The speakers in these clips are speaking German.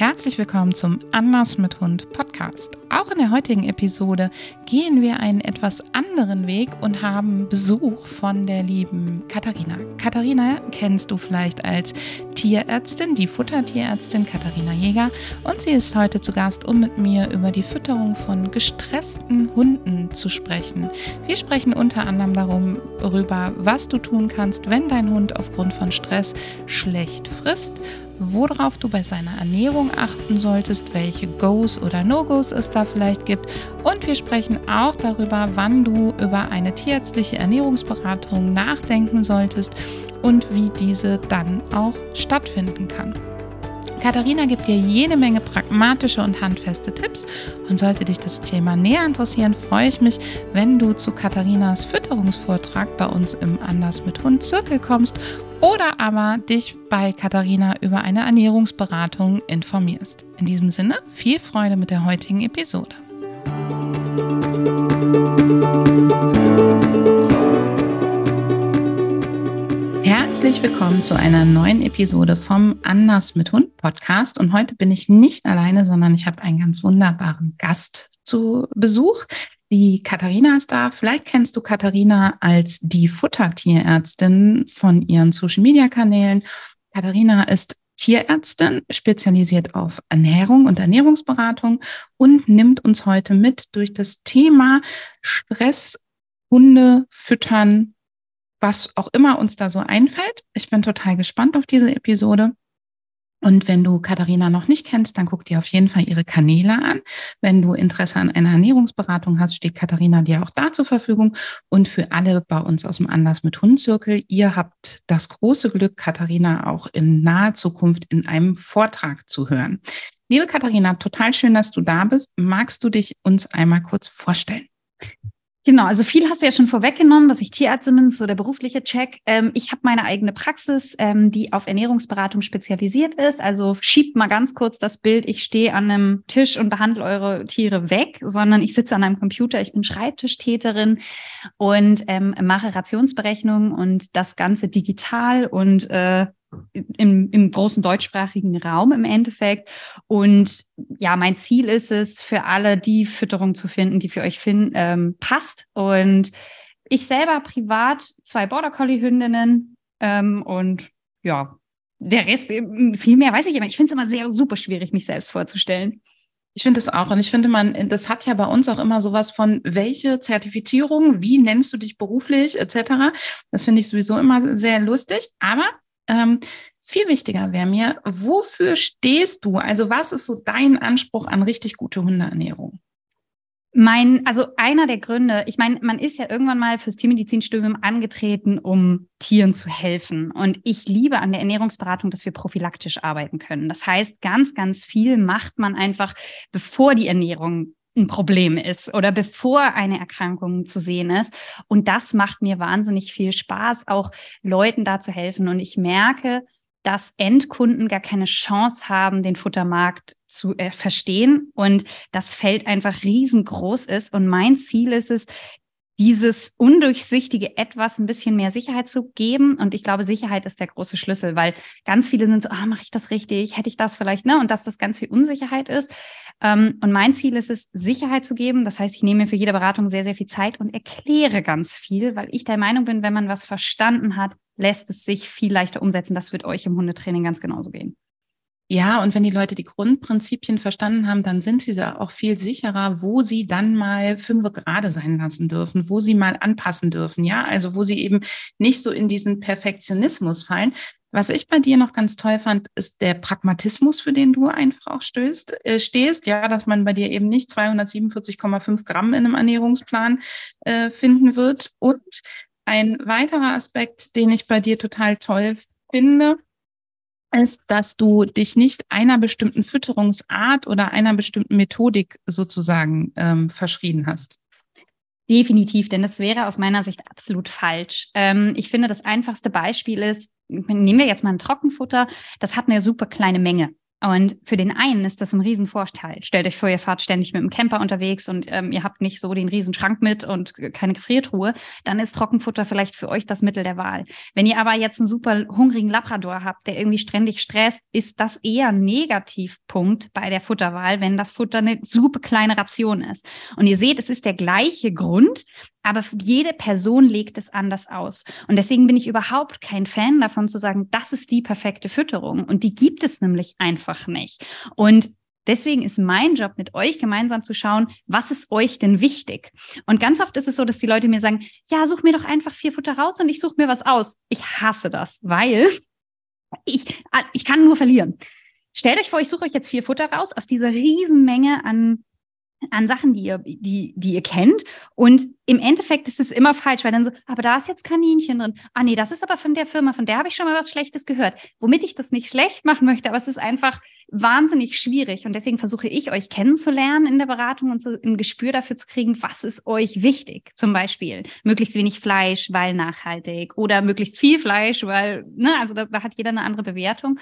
Herzlich willkommen zum Anders mit Hund Podcast. Auch in der heutigen Episode gehen wir einen etwas anderen Weg und haben Besuch von der lieben Katharina. Katharina kennst du vielleicht als Tierärztin, die Futtertierärztin Katharina Jäger und sie ist heute zu Gast, um mit mir über die Fütterung von gestressten Hunden zu sprechen. Wir sprechen unter anderem darüber, was du tun kannst, wenn dein Hund aufgrund von Stress schlecht frisst worauf du bei seiner Ernährung achten solltest, welche Goes oder No-Gos es da vielleicht gibt. Und wir sprechen auch darüber, wann du über eine tierärztliche Ernährungsberatung nachdenken solltest und wie diese dann auch stattfinden kann. Katharina gibt dir jede Menge pragmatische und handfeste Tipps und sollte dich das Thema näher interessieren, freue ich mich, wenn du zu Katharinas Fütterungsvortrag bei uns im Anders mit Hund Zirkel kommst oder aber dich bei Katharina über eine Ernährungsberatung informierst. In diesem Sinne, viel Freude mit der heutigen Episode. Herzlich willkommen zu einer neuen Episode vom Anders mit Hund Podcast. Und heute bin ich nicht alleine, sondern ich habe einen ganz wunderbaren Gast zu Besuch. Die Katharina ist da. Vielleicht kennst du Katharina als die Futtertierärztin von ihren Social-Media-Kanälen. Katharina ist Tierärztin, spezialisiert auf Ernährung und Ernährungsberatung und nimmt uns heute mit durch das Thema Stress, Hunde füttern, was auch immer uns da so einfällt. Ich bin total gespannt auf diese Episode. Und wenn du Katharina noch nicht kennst, dann guck dir auf jeden Fall ihre Kanäle an. Wenn du Interesse an einer Ernährungsberatung hast, steht Katharina dir auch da zur Verfügung. Und für alle bei uns aus dem Anlass mit Hundzirkel, ihr habt das große Glück, Katharina auch in naher Zukunft in einem Vortrag zu hören. Liebe Katharina, total schön, dass du da bist. Magst du dich uns einmal kurz vorstellen? Genau, also viel hast du ja schon vorweggenommen, dass ich Tierärztin bin, so der berufliche Check. Ähm, ich habe meine eigene Praxis, ähm, die auf Ernährungsberatung spezialisiert ist. Also schiebt mal ganz kurz das Bild, ich stehe an einem Tisch und behandle eure Tiere weg, sondern ich sitze an einem Computer, ich bin Schreibtischtäterin und ähm, mache Rationsberechnungen und das Ganze digital und äh, im, im großen deutschsprachigen Raum im Endeffekt. Und ja, mein Ziel ist es, für alle die Fütterung zu finden, die für euch finden, ähm, passt. Und ich selber privat zwei Border Collie Hündinnen ähm, und ja, der Rest, viel mehr weiß ich immer. Ich finde es immer sehr super schwierig, mich selbst vorzustellen. Ich finde es auch. Und ich finde, man, das hat ja bei uns auch immer sowas von, welche Zertifizierung, wie nennst du dich beruflich, etc. Das finde ich sowieso immer sehr lustig. Aber ähm, viel wichtiger wäre mir, wofür stehst du? Also was ist so dein Anspruch an richtig gute Hundeernährung? Mein, also einer der Gründe, ich meine, man ist ja irgendwann mal fürs Tiermedizinstudium angetreten, um Tieren zu helfen. Und ich liebe an der Ernährungsberatung, dass wir prophylaktisch arbeiten können. Das heißt, ganz, ganz viel macht man einfach, bevor die Ernährung ein Problem ist oder bevor eine Erkrankung zu sehen ist. Und das macht mir wahnsinnig viel Spaß, auch Leuten da zu helfen. Und ich merke, dass Endkunden gar keine Chance haben, den Futtermarkt zu äh, verstehen und das Feld einfach riesengroß ist. Und mein Ziel ist es, dieses undurchsichtige etwas ein bisschen mehr Sicherheit zu geben. Und ich glaube, Sicherheit ist der große Schlüssel, weil ganz viele sind so, ah, mache ich das richtig? Hätte ich das vielleicht, ne? Und dass das ganz viel Unsicherheit ist. Ähm, und mein Ziel ist es, Sicherheit zu geben. Das heißt, ich nehme mir für jede Beratung sehr, sehr viel Zeit und erkläre ganz viel, weil ich der Meinung bin, wenn man was verstanden hat, lässt es sich viel leichter umsetzen. Das wird euch im Hundetraining ganz genauso gehen. Ja, und wenn die Leute die Grundprinzipien verstanden haben, dann sind sie auch viel sicherer, wo sie dann mal fünf gerade sein lassen dürfen, wo sie mal anpassen dürfen. Ja, also wo sie eben nicht so in diesen Perfektionismus fallen. Was ich bei dir noch ganz toll fand, ist der Pragmatismus, für den du einfach auch stößt, äh, stehst. Ja, dass man bei dir eben nicht 247,5 Gramm in einem Ernährungsplan äh, finden wird. Und ein weiterer Aspekt, den ich bei dir total toll finde, ist, dass du dich nicht einer bestimmten Fütterungsart oder einer bestimmten Methodik sozusagen ähm, verschrieben hast. Definitiv, denn das wäre aus meiner Sicht absolut falsch. Ähm, ich finde, das einfachste Beispiel ist, nehmen wir jetzt mal ein Trockenfutter, das hat eine super kleine Menge. Und für den einen ist das ein Riesenvorteil. Stellt euch vor, ihr fahrt ständig mit dem Camper unterwegs und ähm, ihr habt nicht so den Riesenschrank mit und keine Gefriertruhe, dann ist Trockenfutter vielleicht für euch das Mittel der Wahl. Wenn ihr aber jetzt einen super hungrigen Labrador habt, der irgendwie ständig stresst, ist das eher ein Negativpunkt bei der Futterwahl, wenn das Futter eine super kleine Ration ist. Und ihr seht, es ist der gleiche Grund, aber jede Person legt es anders aus. Und deswegen bin ich überhaupt kein Fan davon zu sagen, das ist die perfekte Fütterung. Und die gibt es nämlich einfach nicht. Und Deswegen ist mein Job, mit euch gemeinsam zu schauen, was ist euch denn wichtig? Und ganz oft ist es so, dass die Leute mir sagen, ja, such mir doch einfach vier Futter raus und ich suche mir was aus. Ich hasse das, weil ich, ich kann nur verlieren. Stellt euch vor, ich suche euch jetzt vier Futter raus aus dieser Riesenmenge an an Sachen, die ihr, die, die ihr kennt. Und im Endeffekt ist es immer falsch, weil dann so, aber da ist jetzt Kaninchen drin. Ah, nee, das ist aber von der Firma, von der habe ich schon mal was Schlechtes gehört. Womit ich das nicht schlecht machen möchte, aber es ist einfach wahnsinnig schwierig. Und deswegen versuche ich, euch kennenzulernen in der Beratung und so ein Gespür dafür zu kriegen, was ist euch wichtig. Zum Beispiel möglichst wenig Fleisch, weil nachhaltig oder möglichst viel Fleisch, weil, ne, also da, da hat jeder eine andere Bewertung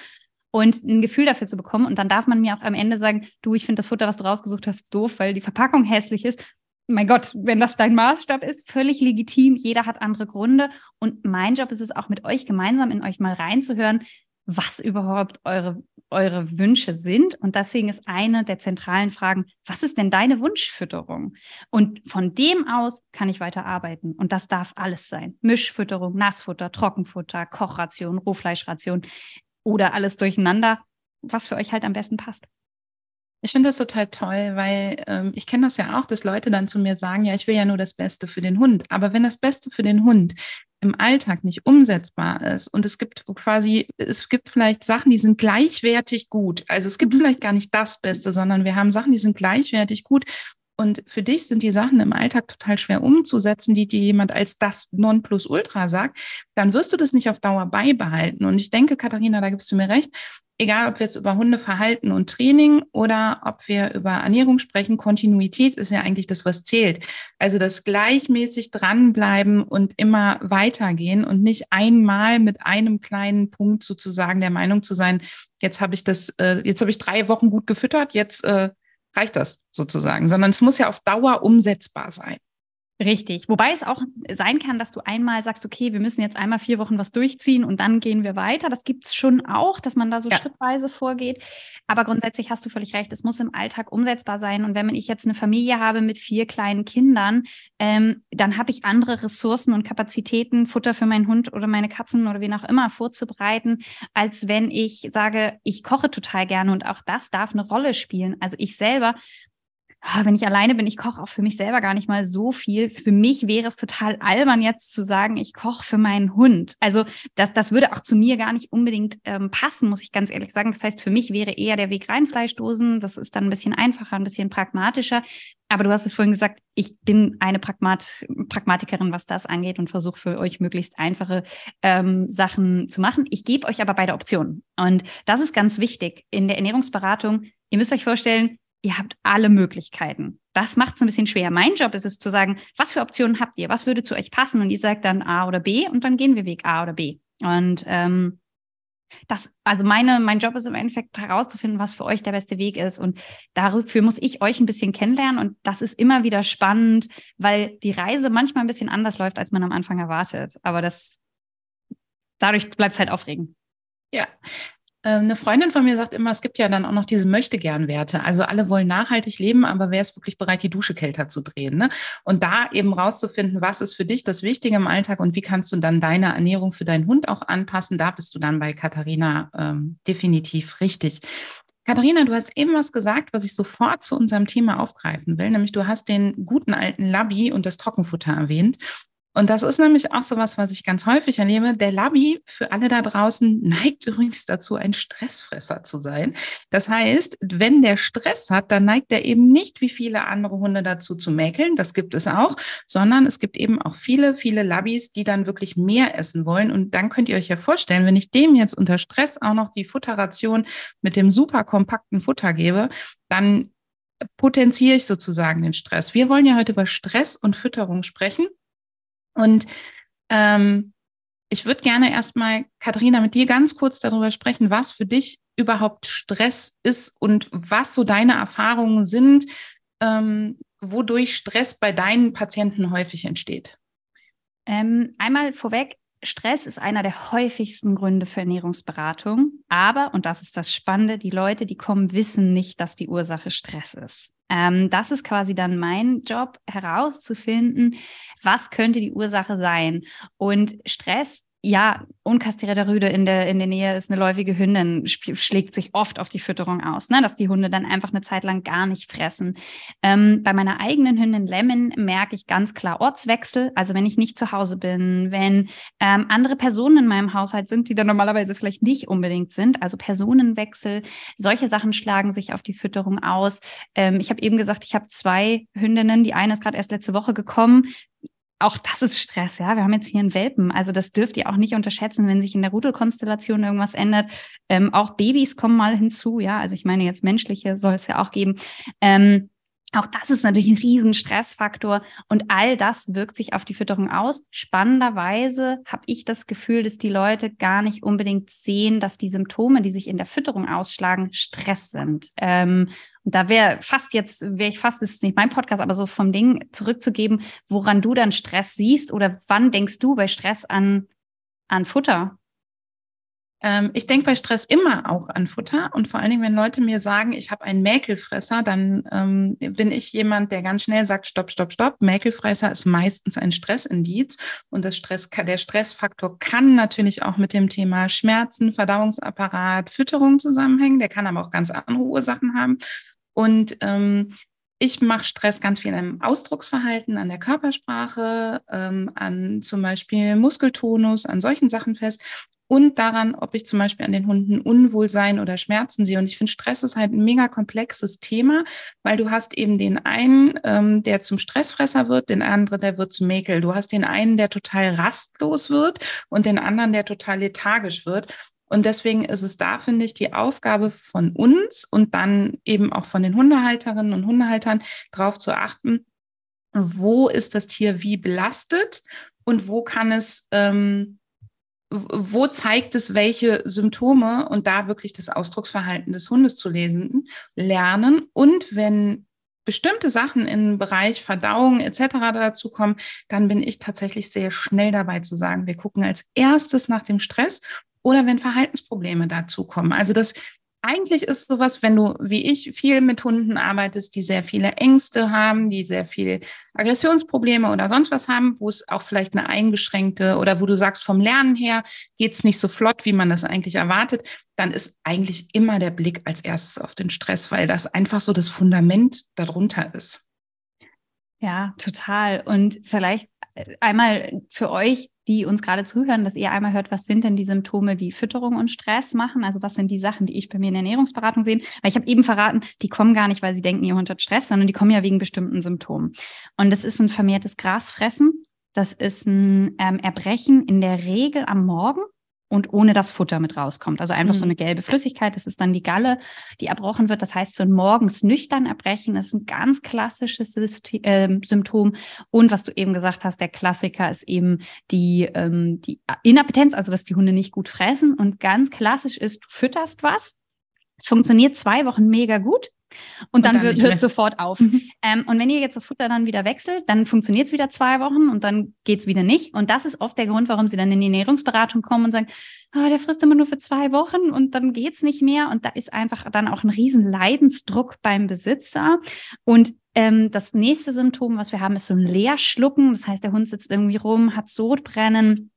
und ein Gefühl dafür zu bekommen. Und dann darf man mir auch am Ende sagen, du, ich finde das Futter, was du rausgesucht hast, doof, weil die Verpackung hässlich ist. Mein Gott, wenn das dein Maßstab ist, völlig legitim. Jeder hat andere Gründe. Und mein Job ist es auch mit euch gemeinsam in euch mal reinzuhören, was überhaupt eure, eure Wünsche sind. Und deswegen ist eine der zentralen Fragen, was ist denn deine Wunschfütterung? Und von dem aus kann ich weiter arbeiten. Und das darf alles sein. Mischfütterung, Nassfutter, Trockenfutter, Kochration, Rohfleischration oder alles durcheinander, was für euch halt am besten passt. Ich finde das total toll, weil ähm, ich kenne das ja auch, dass Leute dann zu mir sagen, ja, ich will ja nur das Beste für den Hund. Aber wenn das Beste für den Hund im Alltag nicht umsetzbar ist und es gibt quasi, es gibt vielleicht Sachen, die sind gleichwertig gut. Also es gibt mhm. vielleicht gar nicht das Beste, sondern wir haben Sachen, die sind gleichwertig gut und für dich sind die Sachen im Alltag total schwer umzusetzen, die dir jemand als das Nonplusultra sagt, dann wirst du das nicht auf Dauer beibehalten. Und ich denke, Katharina, da gibst du mir recht, egal ob wir jetzt über Hundeverhalten und Training oder ob wir über Ernährung sprechen, Kontinuität ist ja eigentlich das, was zählt. Also das gleichmäßig dranbleiben und immer weitergehen und nicht einmal mit einem kleinen Punkt sozusagen der Meinung zu sein, jetzt habe ich das, äh, jetzt habe ich drei Wochen gut gefüttert, jetzt äh, reicht das sozusagen, sondern es muss ja auf Dauer umsetzbar sein. Richtig. Wobei es auch sein kann, dass du einmal sagst, okay, wir müssen jetzt einmal vier Wochen was durchziehen und dann gehen wir weiter. Das gibt es schon auch, dass man da so ja. schrittweise vorgeht. Aber grundsätzlich hast du völlig recht, es muss im Alltag umsetzbar sein. Und wenn ich jetzt eine Familie habe mit vier kleinen Kindern, ähm, dann habe ich andere Ressourcen und Kapazitäten, Futter für meinen Hund oder meine Katzen oder wen auch immer vorzubereiten, als wenn ich sage, ich koche total gerne und auch das darf eine Rolle spielen. Also ich selber wenn ich alleine bin, ich koche auch für mich selber gar nicht mal so viel. Für mich wäre es total albern, jetzt zu sagen, ich koche für meinen Hund. Also das, das würde auch zu mir gar nicht unbedingt ähm, passen, muss ich ganz ehrlich sagen. Das heißt, für mich wäre eher der Weg rein Fleischdosen. Das ist dann ein bisschen einfacher, ein bisschen pragmatischer. Aber du hast es vorhin gesagt, ich bin eine Pragmat Pragmatikerin, was das angeht und versuche für euch möglichst einfache ähm, Sachen zu machen. Ich gebe euch aber beide Optionen. Und das ist ganz wichtig in der Ernährungsberatung. Ihr müsst euch vorstellen, ihr habt alle Möglichkeiten. Das macht es ein bisschen schwer. Mein Job ist es zu sagen, was für Optionen habt ihr? Was würde zu euch passen? Und ihr sagt dann A oder B und dann gehen wir Weg A oder B. Und ähm, das, also meine, mein Job ist im Endeffekt herauszufinden, was für euch der beste Weg ist. Und dafür muss ich euch ein bisschen kennenlernen. Und das ist immer wieder spannend, weil die Reise manchmal ein bisschen anders läuft, als man am Anfang erwartet. Aber das, dadurch bleibt es halt aufregend. Ja, eine Freundin von mir sagt immer, es gibt ja dann auch noch diese Möchtegern-Werte. Also alle wollen nachhaltig leben, aber wer ist wirklich bereit, die Dusche kälter zu drehen? Ne? Und da eben rauszufinden, was ist für dich das Wichtige im Alltag und wie kannst du dann deine Ernährung für deinen Hund auch anpassen, da bist du dann bei Katharina ähm, definitiv richtig. Katharina, du hast eben was gesagt, was ich sofort zu unserem Thema aufgreifen will, nämlich du hast den guten alten Labby und das Trockenfutter erwähnt. Und das ist nämlich auch so was, was ich ganz häufig erlebe. Der Labby für alle da draußen neigt übrigens dazu, ein Stressfresser zu sein. Das heißt, wenn der Stress hat, dann neigt er eben nicht wie viele andere Hunde dazu zu mäkeln. Das gibt es auch, sondern es gibt eben auch viele, viele Labbys, die dann wirklich mehr essen wollen. Und dann könnt ihr euch ja vorstellen, wenn ich dem jetzt unter Stress auch noch die Futterration mit dem super kompakten Futter gebe, dann potenziere ich sozusagen den Stress. Wir wollen ja heute über Stress und Fütterung sprechen. Und ähm, Ich würde gerne erstmal, Katharina, mit dir ganz kurz darüber sprechen, was für dich überhaupt Stress ist und was so deine Erfahrungen sind, ähm, wodurch Stress bei deinen Patienten häufig entsteht. Ähm, einmal vorweg, Stress ist einer der häufigsten Gründe für Ernährungsberatung. Aber, und das ist das Spannende, die Leute, die kommen, wissen nicht, dass die Ursache Stress ist. Ähm, das ist quasi dann mein Job, herauszufinden, was könnte die Ursache sein. Und Stress ja, unkastrierter Rüde in der, in der Nähe ist eine läufige Hündin, schlägt sich oft auf die Fütterung aus, ne? dass die Hunde dann einfach eine Zeit lang gar nicht fressen. Ähm, bei meiner eigenen Hündin Lemon merke ich ganz klar Ortswechsel. Also wenn ich nicht zu Hause bin, wenn ähm, andere Personen in meinem Haushalt sind, die da normalerweise vielleicht nicht unbedingt sind, also Personenwechsel, solche Sachen schlagen sich auf die Fütterung aus. Ähm, ich habe eben gesagt, ich habe zwei Hündinnen. Die eine ist gerade erst letzte Woche gekommen auch das ist Stress, ja. Wir haben jetzt hier einen Welpen. Also das dürft ihr auch nicht unterschätzen, wenn sich in der Rudelkonstellation irgendwas ändert. Ähm, auch Babys kommen mal hinzu, ja. Also ich meine jetzt menschliche soll es ja auch geben. Ähm, auch das ist natürlich ein riesen Stressfaktor und all das wirkt sich auf die Fütterung aus. Spannenderweise habe ich das Gefühl, dass die Leute gar nicht unbedingt sehen, dass die Symptome, die sich in der Fütterung ausschlagen, Stress sind. Ähm, und da wäre fast jetzt, wäre ich fast, das ist nicht mein Podcast, aber so vom Ding zurückzugeben, woran du dann Stress siehst oder wann denkst du bei Stress an, an Futter? Ähm, ich denke bei Stress immer auch an Futter und vor allen Dingen, wenn Leute mir sagen, ich habe einen Mäkelfresser, dann ähm, bin ich jemand, der ganz schnell sagt, stopp, stopp, stopp. Mäkelfresser ist meistens ein Stressindiz und das Stress, der Stressfaktor kann natürlich auch mit dem Thema Schmerzen, Verdauungsapparat, Fütterung zusammenhängen. Der kann aber auch ganz andere Ursachen haben. Und ähm, ich mache Stress ganz viel im Ausdrucksverhalten, an der Körpersprache, ähm, an zum Beispiel Muskeltonus, an solchen Sachen fest und daran, ob ich zum Beispiel an den Hunden Unwohlsein oder Schmerzen sehe. Und ich finde, Stress ist halt ein mega komplexes Thema, weil du hast eben den einen, ähm, der zum Stressfresser wird, den anderen, der wird zum Mäkel. Du hast den einen, der total rastlos wird und den anderen, der total lethargisch wird. Und deswegen ist es da, finde ich, die Aufgabe von uns und dann eben auch von den Hundehalterinnen und Hundehaltern darauf zu achten, wo ist das Tier wie belastet und wo kann es ähm, wo zeigt es welche Symptome und da wirklich das Ausdrucksverhalten des Hundes zu lesen, lernen. Und wenn bestimmte Sachen im Bereich Verdauung etc. dazu kommen, dann bin ich tatsächlich sehr schnell dabei zu sagen, wir gucken als erstes nach dem Stress oder wenn Verhaltensprobleme dazu kommen. Also das eigentlich ist sowas, wenn du wie ich viel mit Hunden arbeitest, die sehr viele Ängste haben, die sehr viel Aggressionsprobleme oder sonst was haben, wo es auch vielleicht eine eingeschränkte oder wo du sagst, vom Lernen her geht's nicht so flott, wie man das eigentlich erwartet, dann ist eigentlich immer der Blick als erstes auf den Stress, weil das einfach so das Fundament darunter ist. Ja, total. Und vielleicht äh, einmal für euch die uns gerade zuhören, dass ihr einmal hört, was sind denn die Symptome, die Fütterung und Stress machen? Also was sind die Sachen, die ich bei mir in der Ernährungsberatung sehe? Weil ich habe eben verraten, die kommen gar nicht, weil sie denken, ihr Hund hat Stress, sondern die kommen ja wegen bestimmten Symptomen. Und das ist ein vermehrtes Grasfressen. Das ist ein ähm, Erbrechen in der Regel am Morgen und ohne dass Futter mit rauskommt. Also einfach mhm. so eine gelbe Flüssigkeit, das ist dann die Galle, die erbrochen wird. Das heißt, so ein morgens nüchtern erbrechen ist ein ganz klassisches System, äh, Symptom. Und was du eben gesagt hast, der Klassiker ist eben die, ähm, die Inappetenz, also dass die Hunde nicht gut fressen. Und ganz klassisch ist, du fütterst was. Es funktioniert zwei Wochen mega gut. Und, dann, dann wird, hört sofort auf. Mhm. Ähm, und wenn ihr jetzt das Futter dann wieder wechselt, dann funktioniert es wieder zwei Wochen und dann geht es wieder nicht. Und das ist oft der Grund, warum sie dann in die Ernährungsberatung kommen und sagen, oh, der frisst immer nur für zwei Wochen und dann geht es nicht mehr. Und da ist einfach dann auch ein riesen Leidensdruck beim Besitzer. Und ähm, das nächste Symptom, was wir haben, ist so ein Leerschlucken. Das heißt, der Hund sitzt irgendwie rum, hat Sodbrennen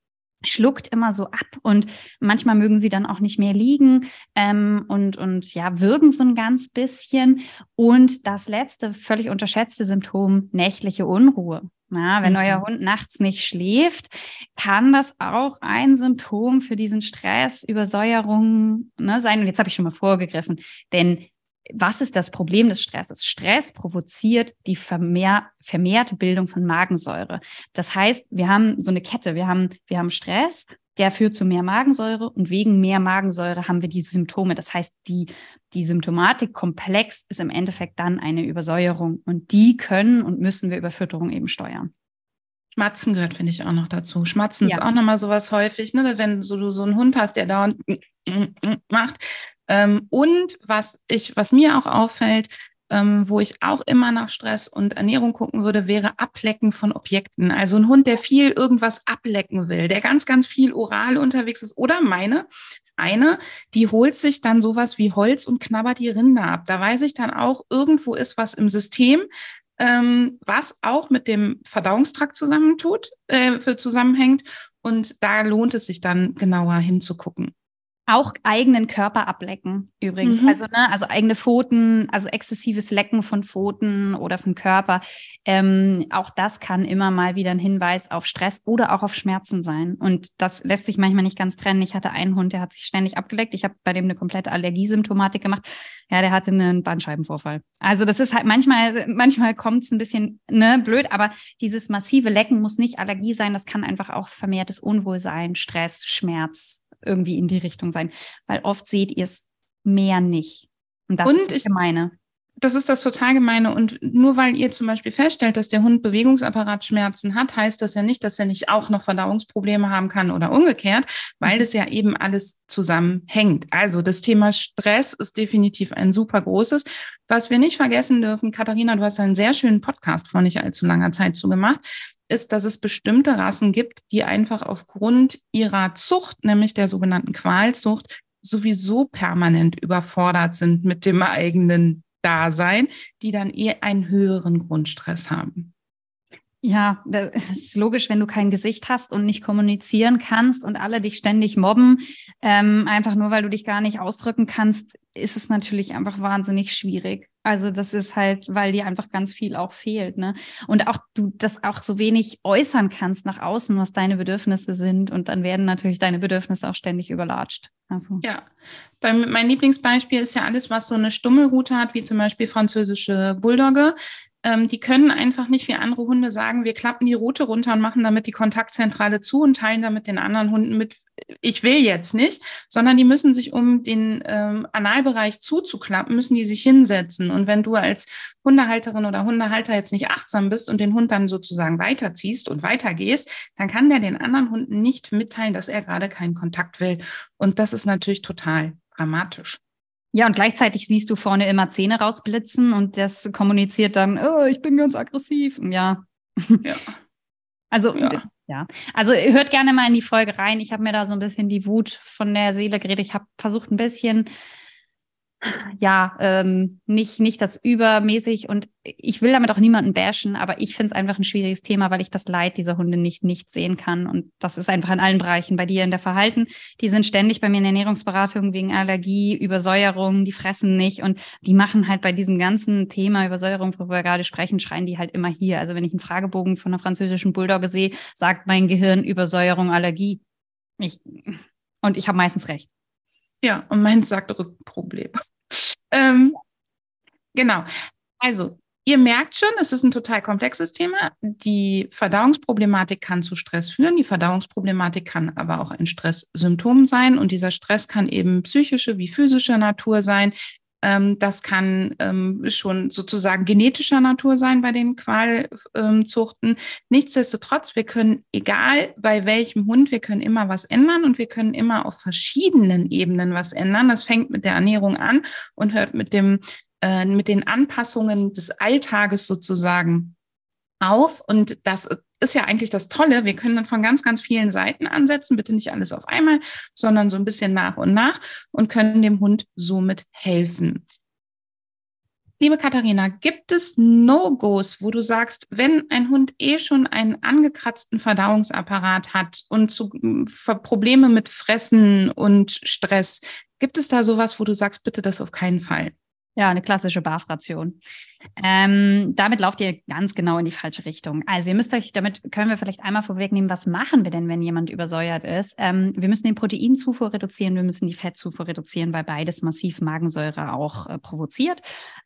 schluckt immer so ab und manchmal mögen sie dann auch nicht mehr liegen ähm, und, und ja, wirken so ein ganz bisschen. Und das letzte, völlig unterschätzte Symptom, nächtliche Unruhe. Ja, wenn mhm. euer Hund nachts nicht schläft, kann das auch ein Symptom für diesen Stress, Übersäuerung ne, sein. Und jetzt habe ich schon mal vorgegriffen, denn was ist das Problem des Stresses? Stress provoziert die vermehr, vermehrte Bildung von Magensäure. Das heißt, wir haben so eine Kette. Wir haben, wir haben Stress, der führt zu mehr Magensäure und wegen mehr Magensäure haben wir diese Symptome. Das heißt, die, die Symptomatik komplex ist im Endeffekt dann eine Übersäuerung und die können und müssen wir über Fütterung eben steuern. Schmatzen gehört, finde ich, auch noch dazu. Schmatzen ja. ist auch nochmal sowas häufig, ne? wenn so, du so einen Hund hast, der dauernd macht. Ähm, und was ich, was mir auch auffällt, ähm, wo ich auch immer nach Stress und Ernährung gucken würde, wäre Ablecken von Objekten. Also ein Hund, der viel irgendwas ablecken will, der ganz, ganz viel oral unterwegs ist. Oder meine, eine, die holt sich dann sowas wie Holz und knabbert die Rinde ab. Da weiß ich dann auch, irgendwo ist was im System, ähm, was auch mit dem Verdauungstrakt zusammentut, äh, zusammenhängt. Und da lohnt es sich dann genauer hinzugucken. Auch eigenen Körper ablecken übrigens. Mhm. Also, ne, also eigene Pfoten, also exzessives Lecken von Pfoten oder von Körper. Ähm, auch das kann immer mal wieder ein Hinweis auf Stress oder auch auf Schmerzen sein. Und das lässt sich manchmal nicht ganz trennen. Ich hatte einen Hund, der hat sich ständig abgeleckt. Ich habe bei dem eine komplette Allergiesymptomatik gemacht. Ja, der hatte einen Bandscheibenvorfall. Also das ist halt manchmal, manchmal kommt es ein bisschen ne, blöd, aber dieses massive Lecken muss nicht Allergie sein. Das kann einfach auch vermehrtes Unwohlsein, Stress, Schmerz, irgendwie in die Richtung sein, weil oft seht ihr es mehr nicht. Und das und ist das Gemeine. Das ist das total gemeine. Und nur weil ihr zum Beispiel feststellt, dass der Hund Bewegungsapparatschmerzen hat, heißt das ja nicht, dass er nicht auch noch Verdauungsprobleme haben kann oder umgekehrt, weil es ja eben alles zusammenhängt. Also das Thema Stress ist definitiv ein super großes. Was wir nicht vergessen dürfen, Katharina, du hast einen sehr schönen Podcast vor nicht allzu langer Zeit zugemacht ist, dass es bestimmte Rassen gibt, die einfach aufgrund ihrer Zucht, nämlich der sogenannten Qualzucht, sowieso permanent überfordert sind mit dem eigenen Dasein, die dann eher einen höheren Grundstress haben. Ja, das ist logisch, wenn du kein Gesicht hast und nicht kommunizieren kannst und alle dich ständig mobben, ähm, einfach nur weil du dich gar nicht ausdrücken kannst, ist es natürlich einfach wahnsinnig schwierig. Also das ist halt, weil dir einfach ganz viel auch fehlt, ne? Und auch du das auch so wenig äußern kannst nach außen, was deine Bedürfnisse sind. Und dann werden natürlich deine Bedürfnisse auch ständig überlatscht. Also. Ja, Beim, mein Lieblingsbeispiel ist ja alles, was so eine Stummelroute hat, wie zum Beispiel französische Bulldogge ähm, die können einfach nicht wie andere Hunde sagen, wir klappen die Route runter und machen damit die Kontaktzentrale zu und teilen damit den anderen Hunden mit, ich will jetzt nicht, sondern die müssen sich, um den ähm, Analbereich zuzuklappen, müssen die sich hinsetzen. Und wenn du als Hundehalterin oder Hundehalter jetzt nicht achtsam bist und den Hund dann sozusagen weiterziehst und weitergehst, dann kann der den anderen Hunden nicht mitteilen, dass er gerade keinen Kontakt will. Und das ist natürlich total dramatisch. Ja, und gleichzeitig siehst du vorne immer Zähne rausblitzen und das kommuniziert dann, oh, ich bin ganz aggressiv. Ja. Ja. Also, ja. ja. Also hört gerne mal in die Folge rein. Ich habe mir da so ein bisschen die Wut von der Seele geredet. Ich habe versucht, ein bisschen ja, ähm, nicht, nicht das übermäßig und ich will damit auch niemanden bashen, aber ich finde es einfach ein schwieriges Thema, weil ich das Leid dieser Hunde nicht, nicht sehen kann. Und das ist einfach in allen Bereichen. Bei dir in der Verhalten, die sind ständig bei mir in Ernährungsberatung wegen Allergie, Übersäuerung, die fressen nicht und die machen halt bei diesem ganzen Thema Übersäuerung, worüber wir gerade sprechen, schreien die halt immer hier. Also wenn ich einen Fragebogen von einer französischen Bulldogge sehe, sagt mein Gehirn Übersäuerung, Allergie. Ich, und ich habe meistens recht. Ja, und meins sagt Rückenproblem. Ähm, genau. Also, ihr merkt schon, es ist ein total komplexes Thema. Die Verdauungsproblematik kann zu Stress führen. Die Verdauungsproblematik kann aber auch ein Stresssymptom sein. Und dieser Stress kann eben psychische wie physischer Natur sein. Ähm, das kann ähm, schon sozusagen genetischer Natur sein bei den Qualzuchten. Nichtsdestotrotz, wir können, egal bei welchem Hund, wir können immer was ändern und wir können immer auf verschiedenen Ebenen was ändern. Das fängt mit der Ernährung an und hört mit dem äh, mit den Anpassungen des Alltages sozusagen auf. Und das ist ja eigentlich das Tolle. Wir können dann von ganz, ganz vielen Seiten ansetzen. Bitte nicht alles auf einmal, sondern so ein bisschen nach und nach und können dem Hund somit helfen. Liebe Katharina, gibt es No-Gos, wo du sagst, wenn ein Hund eh schon einen angekratzten Verdauungsapparat hat und zu, Probleme mit Fressen und Stress, gibt es da sowas, wo du sagst, bitte das auf keinen Fall? Ja, eine klassische BAF-Ration. Ähm, damit lauft ihr ganz genau in die falsche Richtung. Also ihr müsst euch, damit können wir vielleicht einmal vorwegnehmen, was machen wir denn, wenn jemand übersäuert ist? Ähm, wir müssen den Proteinzufuhr reduzieren, wir müssen die Fettzufuhr reduzieren, weil beides massiv Magensäure auch äh, provoziert.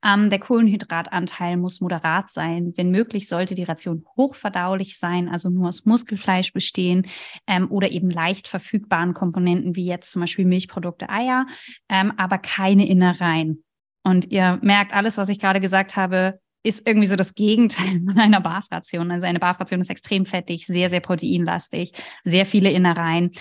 Ähm, der Kohlenhydratanteil muss moderat sein. Wenn möglich, sollte die Ration hochverdaulich sein, also nur aus Muskelfleisch bestehen ähm, oder eben leicht verfügbaren Komponenten wie jetzt zum Beispiel Milchprodukte, Eier, ähm, aber keine Innereien. Und ihr merkt, alles, was ich gerade gesagt habe, ist irgendwie so das Gegenteil von einer Barfration. Also eine Barfration ist extrem fettig, sehr, sehr proteinlastig, sehr viele Innereien.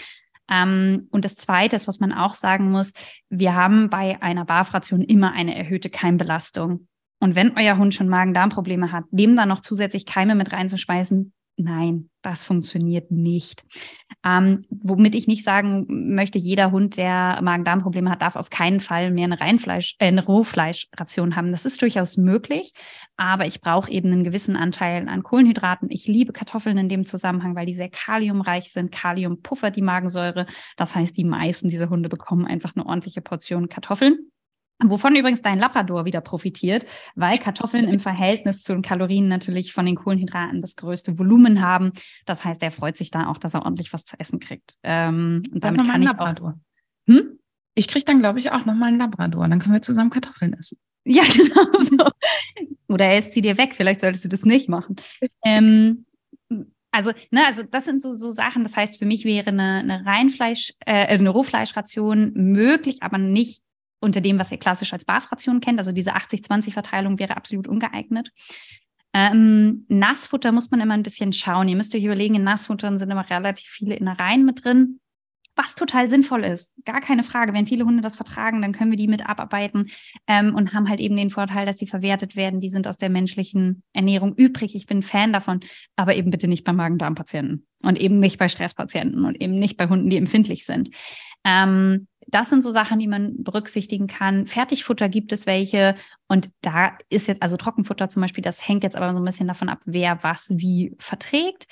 Ähm, und das Zweite ist, was man auch sagen muss, wir haben bei einer Barfration immer eine erhöhte Keimbelastung. Und wenn euer Hund schon Magen-Darm-Probleme hat, dem dann noch zusätzlich Keime mit reinzuschmeißen, Nein, das funktioniert nicht. Ähm, womit ich nicht sagen möchte, jeder Hund, der Magen-Darm-Probleme hat, darf auf keinen Fall mehr eine Reinfleisch, äh, eine Rohfleischration haben. Das ist durchaus möglich, aber ich brauche eben einen gewissen Anteil an Kohlenhydraten. Ich liebe Kartoffeln in dem Zusammenhang, weil die sehr kaliumreich sind. Kalium puffert die Magensäure. Das heißt, die meisten dieser Hunde bekommen einfach eine ordentliche Portion Kartoffeln. Wovon übrigens dein Labrador wieder profitiert, weil Kartoffeln im Verhältnis zu den Kalorien natürlich von den Kohlenhydraten das größte Volumen haben. Das heißt, er freut sich dann auch, dass er ordentlich was zu essen kriegt. Ähm, und damit kann ich Labrador. Auch, hm? Ich kriege dann, glaube ich, auch nochmal einen Labrador. Dann können wir zusammen Kartoffeln essen. Ja, genau so. Oder er isst sie dir weg. Vielleicht solltest du das nicht machen. Ähm, also, ne, also das sind so, so Sachen. Das heißt, für mich wäre eine, eine Reinfleisch, äh, eine Rohfleischration möglich, aber nicht unter dem, was ihr klassisch als Barfration kennt. Also diese 80-20-Verteilung wäre absolut ungeeignet. Ähm, Nassfutter muss man immer ein bisschen schauen. Ihr müsst euch überlegen, in Nassfuttern sind immer relativ viele Innereien mit drin, was total sinnvoll ist. Gar keine Frage. Wenn viele Hunde das vertragen, dann können wir die mit abarbeiten ähm, und haben halt eben den Vorteil, dass die verwertet werden. Die sind aus der menschlichen Ernährung übrig. Ich bin Fan davon, aber eben bitte nicht bei Magen-Darm-Patienten und eben nicht bei Stresspatienten und eben nicht bei Hunden, die empfindlich sind. Ähm, das sind so Sachen, die man berücksichtigen kann. Fertigfutter gibt es welche. Und da ist jetzt, also Trockenfutter zum Beispiel, das hängt jetzt aber so ein bisschen davon ab, wer was wie verträgt.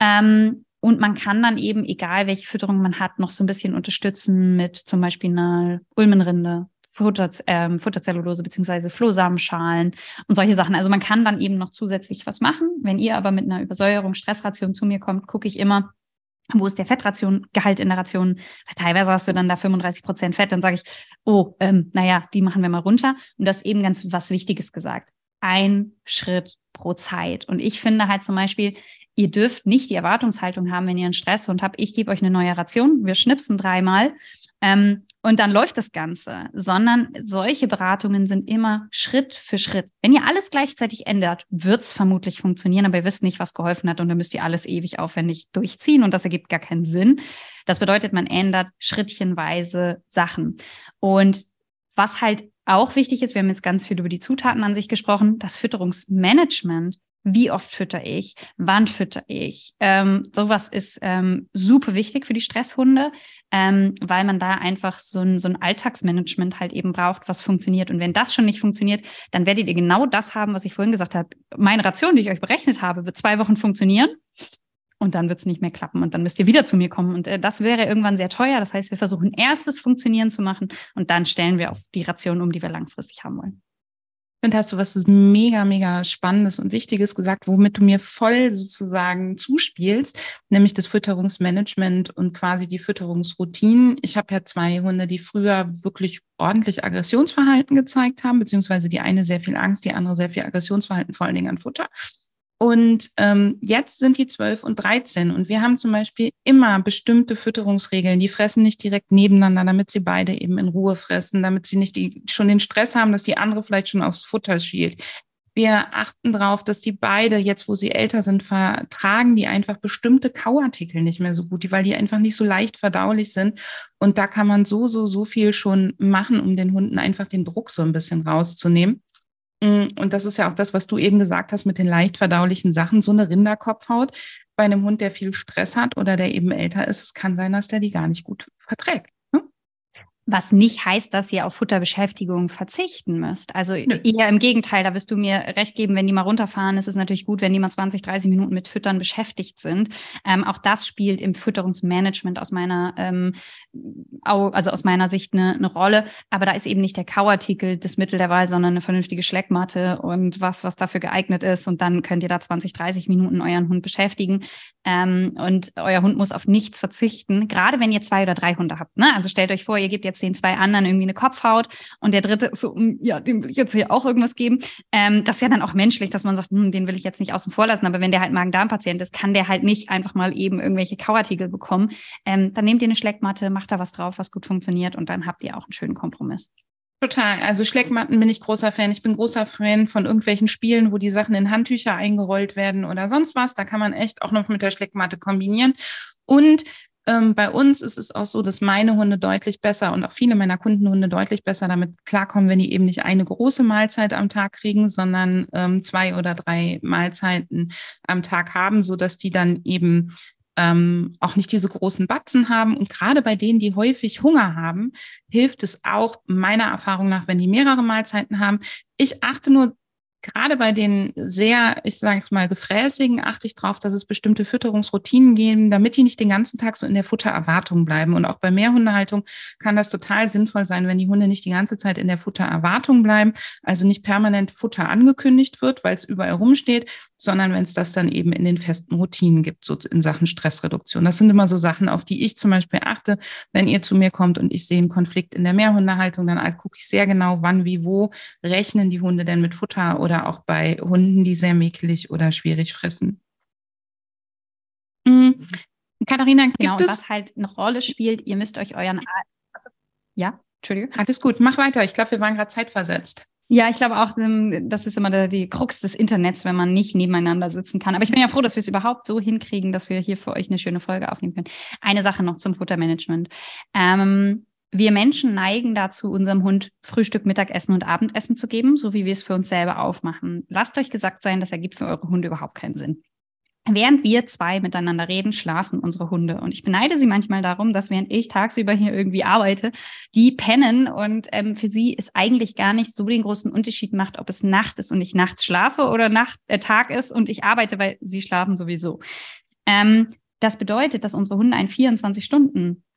Ähm, und man kann dann eben, egal welche Fütterung man hat, noch so ein bisschen unterstützen mit zum Beispiel einer Ulmenrinde, Futter, ähm, Futterzellulose beziehungsweise Flohsamenschalen und solche Sachen. Also man kann dann eben noch zusätzlich was machen. Wenn ihr aber mit einer Übersäuerung, Stressration zu mir kommt, gucke ich immer, wo ist der Fettration, Gehalt in der Ration? Weil teilweise hast du dann da 35 Prozent Fett, dann sage ich, oh, ähm, naja, die machen wir mal runter. Und das eben ganz was Wichtiges gesagt. Ein Schritt pro Zeit. Und ich finde halt zum Beispiel, ihr dürft nicht die Erwartungshaltung haben, wenn ihr einen Stresshund habt, ich gebe euch eine neue Ration, wir schnipsen dreimal ähm, und dann läuft das Ganze, sondern solche Beratungen sind immer Schritt für Schritt. Wenn ihr alles gleichzeitig ändert, wird es vermutlich funktionieren, aber ihr wisst nicht, was geholfen hat und dann müsst ihr alles ewig aufwendig durchziehen und das ergibt gar keinen Sinn. Das bedeutet, man ändert schrittchenweise Sachen. Und was halt auch wichtig ist, wir haben jetzt ganz viel über die Zutaten an sich gesprochen, das Fütterungsmanagement wie oft fütter ich, wann fütter ich. Ähm, sowas ist ähm, super wichtig für die Stresshunde, ähm, weil man da einfach so ein, so ein Alltagsmanagement halt eben braucht, was funktioniert. Und wenn das schon nicht funktioniert, dann werdet ihr genau das haben, was ich vorhin gesagt habe. Meine Ration, die ich euch berechnet habe, wird zwei Wochen funktionieren. Und dann wird es nicht mehr klappen und dann müsst ihr wieder zu mir kommen. Und äh, das wäre irgendwann sehr teuer. Das heißt, wir versuchen erstes Funktionieren zu machen und dann stellen wir auf die Ration um, die wir langfristig haben wollen finde, hast du was mega, mega Spannendes und Wichtiges gesagt, womit du mir voll sozusagen zuspielst, nämlich das Fütterungsmanagement und quasi die Fütterungsroutinen. Ich habe ja zwei Hunde, die früher wirklich ordentlich Aggressionsverhalten gezeigt haben, beziehungsweise die eine sehr viel Angst, die andere sehr viel Aggressionsverhalten, vor allen Dingen an Futter. Und ähm, jetzt sind die 12 und 13 und wir haben zum Beispiel immer bestimmte Fütterungsregeln. Die fressen nicht direkt nebeneinander, damit sie beide eben in Ruhe fressen, damit sie nicht die, schon den Stress haben, dass die andere vielleicht schon aufs Futter schielt. Wir achten darauf, dass die beide, jetzt wo sie älter sind, vertragen die einfach bestimmte Kauartikel nicht mehr so gut, weil die einfach nicht so leicht verdaulich sind. Und da kann man so, so, so viel schon machen, um den Hunden einfach den Druck so ein bisschen rauszunehmen. Mm, und das ist ja auch das, was du eben gesagt hast mit den leicht verdaulichen Sachen. So eine Rinderkopfhaut bei einem Hund, der viel Stress hat oder der eben älter ist, es kann sein, dass der die gar nicht gut verträgt. Was nicht heißt, dass ihr auf Futterbeschäftigung verzichten müsst. Also Nö. eher im Gegenteil, da wirst du mir recht geben, wenn die mal runterfahren, ist es natürlich gut, wenn die mal 20, 30 Minuten mit Füttern beschäftigt sind. Ähm, auch das spielt im Fütterungsmanagement aus meiner, ähm, also aus meiner Sicht eine, eine Rolle. Aber da ist eben nicht der Kauartikel das Mittel der Wahl, sondern eine vernünftige Schleckmatte und was, was dafür geeignet ist. Und dann könnt ihr da 20, 30 Minuten euren Hund beschäftigen. Ähm, und euer Hund muss auf nichts verzichten, gerade wenn ihr zwei oder drei Hunde habt. Ne? Also stellt euch vor, ihr gebt jetzt den zwei anderen irgendwie eine Kopfhaut und der dritte ist so, hm, ja, dem will ich jetzt hier auch irgendwas geben. Ähm, das ist ja dann auch menschlich, dass man sagt, hm, den will ich jetzt nicht außen vor lassen. Aber wenn der halt Magen-Darm-Patient ist, kann der halt nicht einfach mal eben irgendwelche Kauartikel bekommen. Ähm, dann nehmt ihr eine Schleckmatte, macht da was drauf, was gut funktioniert und dann habt ihr auch einen schönen Kompromiss. Total. Also Schleckmatten bin ich großer Fan. Ich bin großer Fan von irgendwelchen Spielen, wo die Sachen in Handtücher eingerollt werden oder sonst was. Da kann man echt auch noch mit der Schleckmatte kombinieren. Und ähm, bei uns ist es auch so, dass meine Hunde deutlich besser und auch viele meiner Kundenhunde deutlich besser damit klarkommen, wenn die eben nicht eine große Mahlzeit am Tag kriegen, sondern ähm, zwei oder drei Mahlzeiten am Tag haben, so dass die dann eben ähm, auch nicht diese großen Batzen haben. Und gerade bei denen, die häufig Hunger haben, hilft es auch meiner Erfahrung nach, wenn die mehrere Mahlzeiten haben. Ich achte nur gerade bei den sehr, ich sage es mal, gefräßigen, achte ich darauf, dass es bestimmte Fütterungsroutinen geben, damit die nicht den ganzen Tag so in der Futtererwartung bleiben. Und auch bei Mehrhundehaltung kann das total sinnvoll sein, wenn die Hunde nicht die ganze Zeit in der Futtererwartung bleiben, also nicht permanent Futter angekündigt wird, weil es überall rumsteht, sondern wenn es das dann eben in den festen Routinen gibt, so in Sachen Stressreduktion. Das sind immer so Sachen, auf die ich zum Beispiel achte, wenn ihr zu mir kommt und ich sehe einen Konflikt in der Mehrhundehaltung, dann gucke ich sehr genau, wann, wie, wo rechnen die Hunde denn mit Futter oder auch bei Hunden, die sehr mäkelig oder schwierig fressen. Mhm. Katharina, gibt genau, es... was halt eine Rolle spielt, ihr müsst euch euren... Also, ja, Entschuldigung. Alles gut, mach weiter. Ich glaube, wir waren gerade zeitversetzt. Ja, ich glaube auch, ähm, das ist immer der, die Krux des Internets, wenn man nicht nebeneinander sitzen kann. Aber ich bin ja froh, dass wir es überhaupt so hinkriegen, dass wir hier für euch eine schöne Folge aufnehmen können. Eine Sache noch zum Futtermanagement. Ähm, wir Menschen neigen dazu, unserem Hund Frühstück, Mittagessen und Abendessen zu geben, so wie wir es für uns selber aufmachen. Lasst euch gesagt sein, das ergibt für eure Hunde überhaupt keinen Sinn. Während wir zwei miteinander reden, schlafen unsere Hunde. Und ich beneide sie manchmal darum, dass während ich tagsüber hier irgendwie arbeite, die pennen und ähm, für sie es eigentlich gar nicht so den großen Unterschied macht, ob es Nacht ist und ich nachts schlafe oder Nacht, äh, Tag ist und ich arbeite, weil sie schlafen sowieso. Ähm, das bedeutet, dass unsere Hunde einen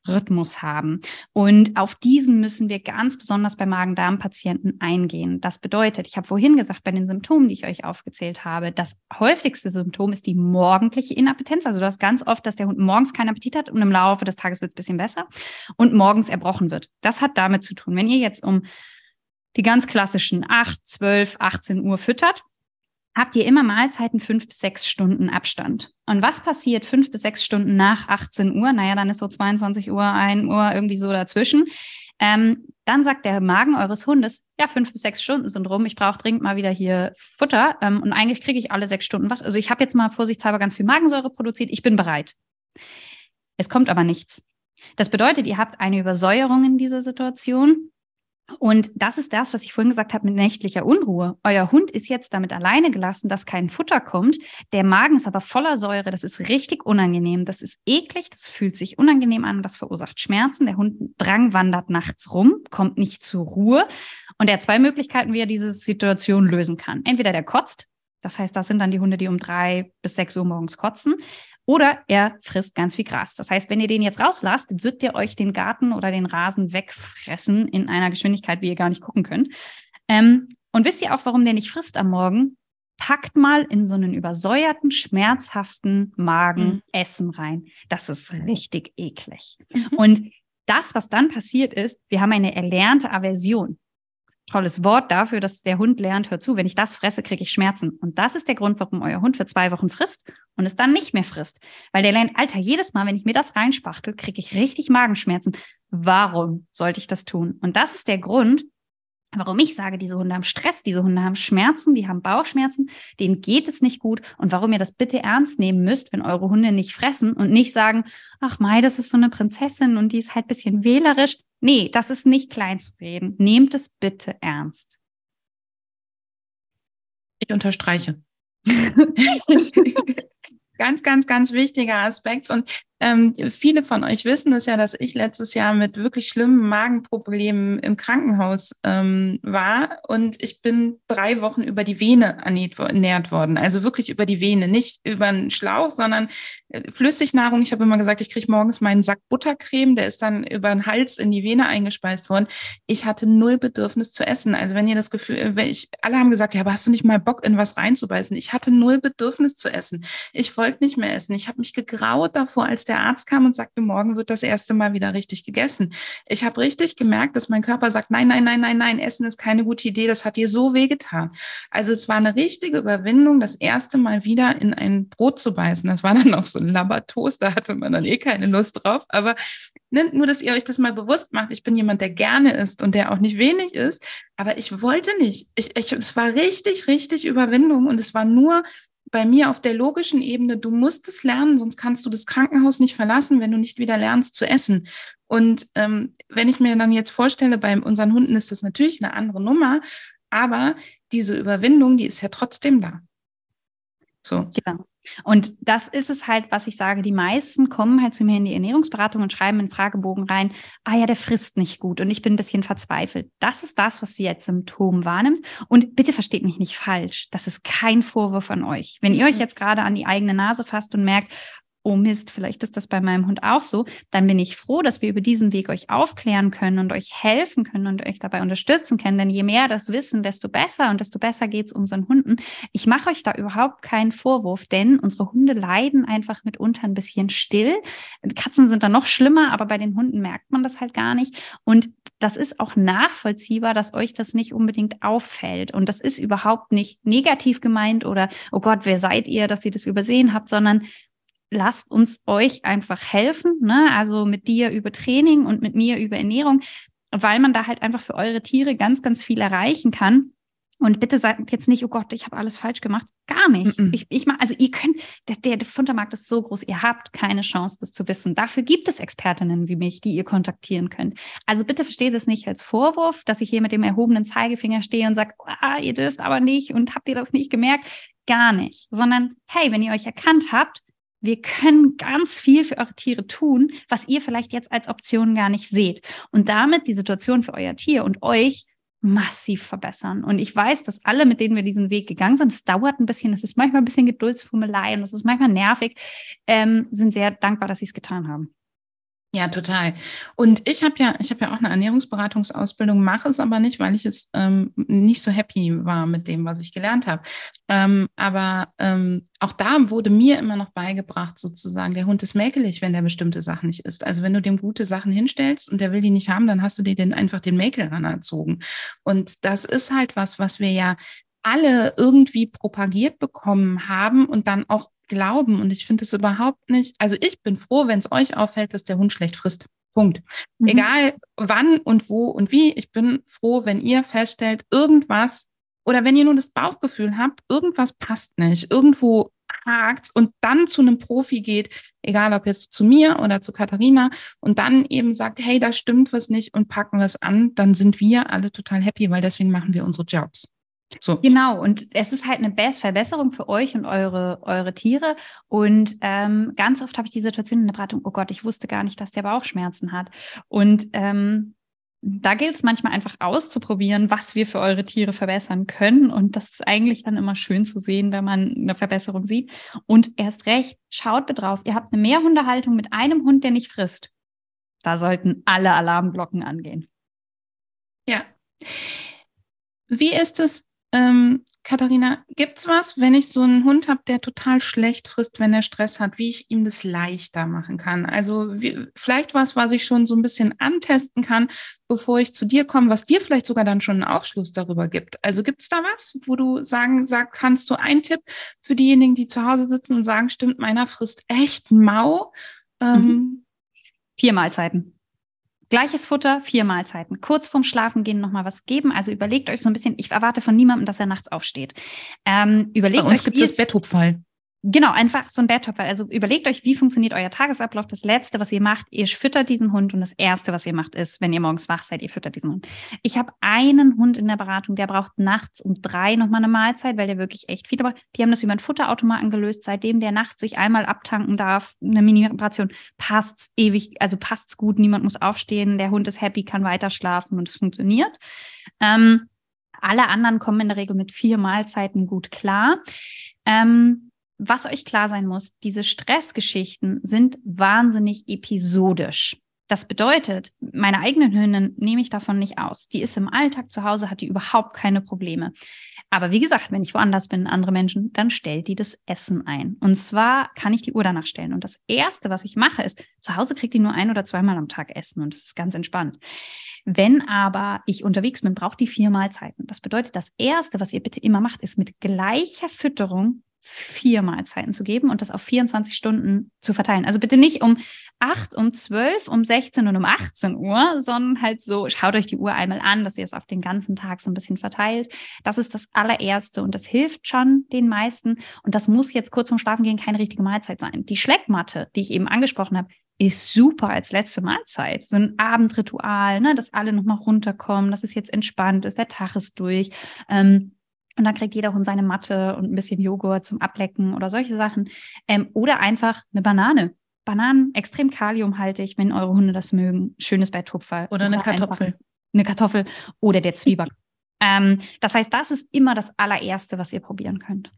24-Stunden-Rhythmus haben. Und auf diesen müssen wir ganz besonders bei Magen-Darm-Patienten eingehen. Das bedeutet, ich habe vorhin gesagt, bei den Symptomen, die ich euch aufgezählt habe, das häufigste Symptom ist die morgendliche Inappetenz. Also du hast ganz oft, dass der Hund morgens keinen Appetit hat und im Laufe des Tages wird es ein bisschen besser und morgens erbrochen wird. Das hat damit zu tun, wenn ihr jetzt um die ganz klassischen 8, 12, 18 Uhr füttert, habt ihr immer Mahlzeiten fünf bis sechs Stunden Abstand. Und was passiert fünf bis sechs Stunden nach 18 Uhr? Naja, dann ist so 22 Uhr, 1 Uhr irgendwie so dazwischen. Ähm, dann sagt der Magen eures Hundes, ja, fünf bis sechs Stunden sind rum, ich brauche dringend mal wieder hier Futter ähm, und eigentlich kriege ich alle sechs Stunden was. Also ich habe jetzt mal vorsichtshalber ganz viel Magensäure produziert, ich bin bereit. Es kommt aber nichts. Das bedeutet, ihr habt eine Übersäuerung in dieser Situation und das ist das, was ich vorhin gesagt habe mit nächtlicher Unruhe. Euer Hund ist jetzt damit alleine gelassen, dass kein Futter kommt. Der Magen ist aber voller Säure. Das ist richtig unangenehm. Das ist eklig. Das fühlt sich unangenehm an. Das verursacht Schmerzen. Der Hund Drang wandert nachts rum, kommt nicht zur Ruhe. Und er hat zwei Möglichkeiten, wie er diese Situation lösen kann. Entweder der kotzt. Das heißt, das sind dann die Hunde, die um drei bis sechs Uhr morgens kotzen. Oder er frisst ganz viel Gras. Das heißt, wenn ihr den jetzt rauslasst, wird der euch den Garten oder den Rasen wegfressen in einer Geschwindigkeit, wie ihr gar nicht gucken könnt. Ähm, und wisst ihr auch, warum der nicht frisst am Morgen? Packt mal in so einen übersäuerten, schmerzhaften Magen mhm. Essen rein. Das ist richtig eklig. Mhm. Und das, was dann passiert ist, wir haben eine erlernte Aversion tolles Wort dafür, dass der Hund lernt, hör zu, wenn ich das fresse, kriege ich Schmerzen. Und das ist der Grund, warum euer Hund für zwei Wochen frisst und es dann nicht mehr frisst. Weil der lernt, Alter, jedes Mal, wenn ich mir das reinspachtel, kriege ich richtig Magenschmerzen. Warum sollte ich das tun? Und das ist der Grund, warum ich sage, diese Hunde haben Stress, diese Hunde haben Schmerzen, die haben Bauchschmerzen, denen geht es nicht gut und warum ihr das bitte ernst nehmen müsst, wenn eure Hunde nicht fressen und nicht sagen, ach Mai, das ist so eine Prinzessin und die ist halt bisschen wählerisch. Nee, das ist nicht klein zu reden. Nehmt es bitte ernst. Ich unterstreiche. ganz, ganz, ganz wichtiger Aspekt. Und ähm, viele von euch wissen es ja, dass ich letztes Jahr mit wirklich schlimmen Magenproblemen im Krankenhaus ähm, war und ich bin drei Wochen über die Vene ernährt worden. Also wirklich über die Vene, nicht über einen Schlauch, sondern äh, Flüssignahrung. Ich habe immer gesagt, ich kriege morgens meinen Sack Buttercreme, der ist dann über den Hals in die Vene eingespeist worden. Ich hatte null Bedürfnis zu essen. Also wenn ihr das Gefühl, wenn ich, alle haben gesagt, ja, aber hast du nicht mal Bock, in was reinzubeißen? Ich hatte null Bedürfnis zu essen. Ich wollte nicht mehr essen. Ich habe mich gegraut davor, als der Arzt kam und sagte, morgen wird das erste Mal wieder richtig gegessen. Ich habe richtig gemerkt, dass mein Körper sagt, nein, nein, nein, nein, nein, Essen ist keine gute Idee, das hat dir so wehgetan. Also es war eine richtige Überwindung, das erste Mal wieder in ein Brot zu beißen. Das war dann auch so ein Labbertoast, da hatte man dann eh keine Lust drauf. Aber ne, nur, dass ihr euch das mal bewusst macht. Ich bin jemand, der gerne isst und der auch nicht wenig isst, aber ich wollte nicht. Ich, ich, es war richtig, richtig Überwindung und es war nur bei mir auf der logischen Ebene, du musst es lernen, sonst kannst du das Krankenhaus nicht verlassen, wenn du nicht wieder lernst zu essen. Und ähm, wenn ich mir dann jetzt vorstelle, bei unseren Hunden ist das natürlich eine andere Nummer, aber diese Überwindung, die ist ja trotzdem da. So. Genau. Und das ist es halt, was ich sage. Die meisten kommen halt zu mir in die Ernährungsberatung und schreiben in Fragebogen rein, ah ja, der frisst nicht gut und ich bin ein bisschen verzweifelt. Das ist das, was sie als Symptom wahrnimmt. Und bitte versteht mich nicht falsch. Das ist kein Vorwurf an euch. Wenn ihr euch mhm. jetzt gerade an die eigene Nase fasst und merkt, oh Mist, vielleicht ist das bei meinem Hund auch so, dann bin ich froh, dass wir über diesen Weg euch aufklären können und euch helfen können und euch dabei unterstützen können. Denn je mehr das wissen, desto besser und desto besser geht es unseren Hunden. Ich mache euch da überhaupt keinen Vorwurf, denn unsere Hunde leiden einfach mitunter ein bisschen still. Katzen sind da noch schlimmer, aber bei den Hunden merkt man das halt gar nicht. Und das ist auch nachvollziehbar, dass euch das nicht unbedingt auffällt. Und das ist überhaupt nicht negativ gemeint oder, oh Gott, wer seid ihr, dass ihr das übersehen habt, sondern lasst uns euch einfach helfen, ne? also mit dir über Training und mit mir über Ernährung, weil man da halt einfach für eure Tiere ganz, ganz viel erreichen kann. Und bitte sagt jetzt nicht, oh Gott, ich habe alles falsch gemacht. Gar nicht. Mm -mm. Ich, ich mach, also ihr könnt, der, der Futtermarkt ist so groß, ihr habt keine Chance, das zu wissen. Dafür gibt es Expertinnen wie mich, die ihr kontaktieren könnt. Also bitte versteht es nicht als Vorwurf, dass ich hier mit dem erhobenen Zeigefinger stehe und sage, ah, ihr dürft aber nicht und habt ihr das nicht gemerkt? Gar nicht. Sondern, hey, wenn ihr euch erkannt habt, wir können ganz viel für eure Tiere tun, was ihr vielleicht jetzt als Option gar nicht seht. Und damit die Situation für euer Tier und euch massiv verbessern. Und ich weiß, dass alle, mit denen wir diesen Weg gegangen sind, es dauert ein bisschen, es ist manchmal ein bisschen Geduldsfummelei und es ist manchmal nervig, ähm, sind sehr dankbar, dass sie es getan haben. Ja, total. Und ich habe ja, ich habe ja auch eine Ernährungsberatungsausbildung, mache es aber nicht, weil ich es ähm, nicht so happy war mit dem, was ich gelernt habe. Ähm, aber ähm, auch da wurde mir immer noch beigebracht, sozusagen, der Hund ist mäkelig, wenn der bestimmte Sachen nicht isst. Also wenn du dem gute Sachen hinstellst und der will die nicht haben, dann hast du dir den einfach den Mäkel erzogen. Und das ist halt was, was wir ja alle irgendwie propagiert bekommen haben und dann auch glauben. Und ich finde es überhaupt nicht, also ich bin froh, wenn es euch auffällt, dass der Hund schlecht frisst. Punkt. Mhm. Egal wann und wo und wie, ich bin froh, wenn ihr feststellt, irgendwas oder wenn ihr nur das Bauchgefühl habt, irgendwas passt nicht, irgendwo hakt und dann zu einem Profi geht, egal ob jetzt zu mir oder zu Katharina und dann eben sagt, hey, da stimmt was nicht und packen wir es an, dann sind wir alle total happy, weil deswegen machen wir unsere Jobs. So. Genau, und es ist halt eine Verbesserung für euch und eure, eure Tiere. Und ähm, ganz oft habe ich die Situation in der Beratung, oh Gott, ich wusste gar nicht, dass der Bauchschmerzen hat. Und ähm, da gilt es manchmal einfach auszuprobieren, was wir für eure Tiere verbessern können. Und das ist eigentlich dann immer schön zu sehen, wenn man eine Verbesserung sieht. Und erst recht, schaut bitte drauf, ihr habt eine Mehrhundehaltung mit einem Hund, der nicht frisst. Da sollten alle Alarmglocken angehen. Ja. Wie ist es ähm, Katharina, es was, wenn ich so einen Hund habe, der total schlecht frisst, wenn er Stress hat, wie ich ihm das leichter machen kann? Also wie, vielleicht was, was ich schon so ein bisschen antesten kann, bevor ich zu dir komme, was dir vielleicht sogar dann schon einen Aufschluss darüber gibt. Also gibt es da was, wo du sagen, sag, kannst du einen Tipp für diejenigen, die zu Hause sitzen und sagen, stimmt, meiner frisst echt mau? Ähm, mhm. Vier Mahlzeiten. Gleiches Futter, vier Mahlzeiten. Kurz vorm Schlafengehen nochmal was geben. Also überlegt euch so ein bisschen, ich erwarte von niemandem, dass er nachts aufsteht. Ähm, überlegt Bei uns gibt es das Betthupfall. Genau, einfach so ein Bettopfer. Also überlegt euch, wie funktioniert euer Tagesablauf. Das Letzte, was ihr macht, ihr füttert diesen Hund und das Erste, was ihr macht, ist, wenn ihr morgens wach seid, ihr füttert diesen Hund. Ich habe einen Hund in der Beratung, der braucht nachts um drei nochmal eine Mahlzeit, weil der wirklich echt viel braucht. Die haben das über einen Futterautomaten gelöst. Seitdem der nachts sich einmal abtanken darf, eine Mini-Reparation, passt's ewig, also passt's gut. Niemand muss aufstehen. Der Hund ist happy, kann weiter schlafen und es funktioniert. Ähm, alle anderen kommen in der Regel mit vier Mahlzeiten gut klar. Ähm, was euch klar sein muss, diese Stressgeschichten sind wahnsinnig episodisch. Das bedeutet, meine eigenen Hündin nehme ich davon nicht aus. Die ist im Alltag zu Hause, hat die überhaupt keine Probleme. Aber wie gesagt, wenn ich woanders bin, andere Menschen, dann stellt die das Essen ein. Und zwar kann ich die Uhr danach stellen. Und das Erste, was ich mache, ist, zu Hause kriegt die nur ein oder zweimal am Tag Essen und das ist ganz entspannt. Wenn aber ich unterwegs bin, braucht die vier Mahlzeiten. Das bedeutet, das Erste, was ihr bitte immer macht, ist mit gleicher Fütterung vier Mahlzeiten zu geben und das auf 24 Stunden zu verteilen. Also bitte nicht um 8, um 12, um 16 und um 18 Uhr, sondern halt so, schaut euch die Uhr einmal an, dass ihr es auf den ganzen Tag so ein bisschen verteilt. Das ist das allererste und das hilft schon den meisten. Und das muss jetzt kurz vorm Schlafen gehen keine richtige Mahlzeit sein. Die Schleckmatte, die ich eben angesprochen habe, ist super als letzte Mahlzeit. So ein Abendritual, ne, dass alle nochmal runterkommen, dass es jetzt entspannt ist, der Tag ist durch. Ähm, und dann kriegt jeder Hund seine Matte und ein bisschen Joghurt zum Ablecken oder solche Sachen. Ähm, oder einfach eine Banane. Bananen, extrem kaliumhaltig, wenn eure Hunde das mögen. Schönes bei Tupfer. Oder eine Kartoffel. Eine Kartoffel oder der Zwieback. ähm, das heißt, das ist immer das allererste, was ihr probieren könnt.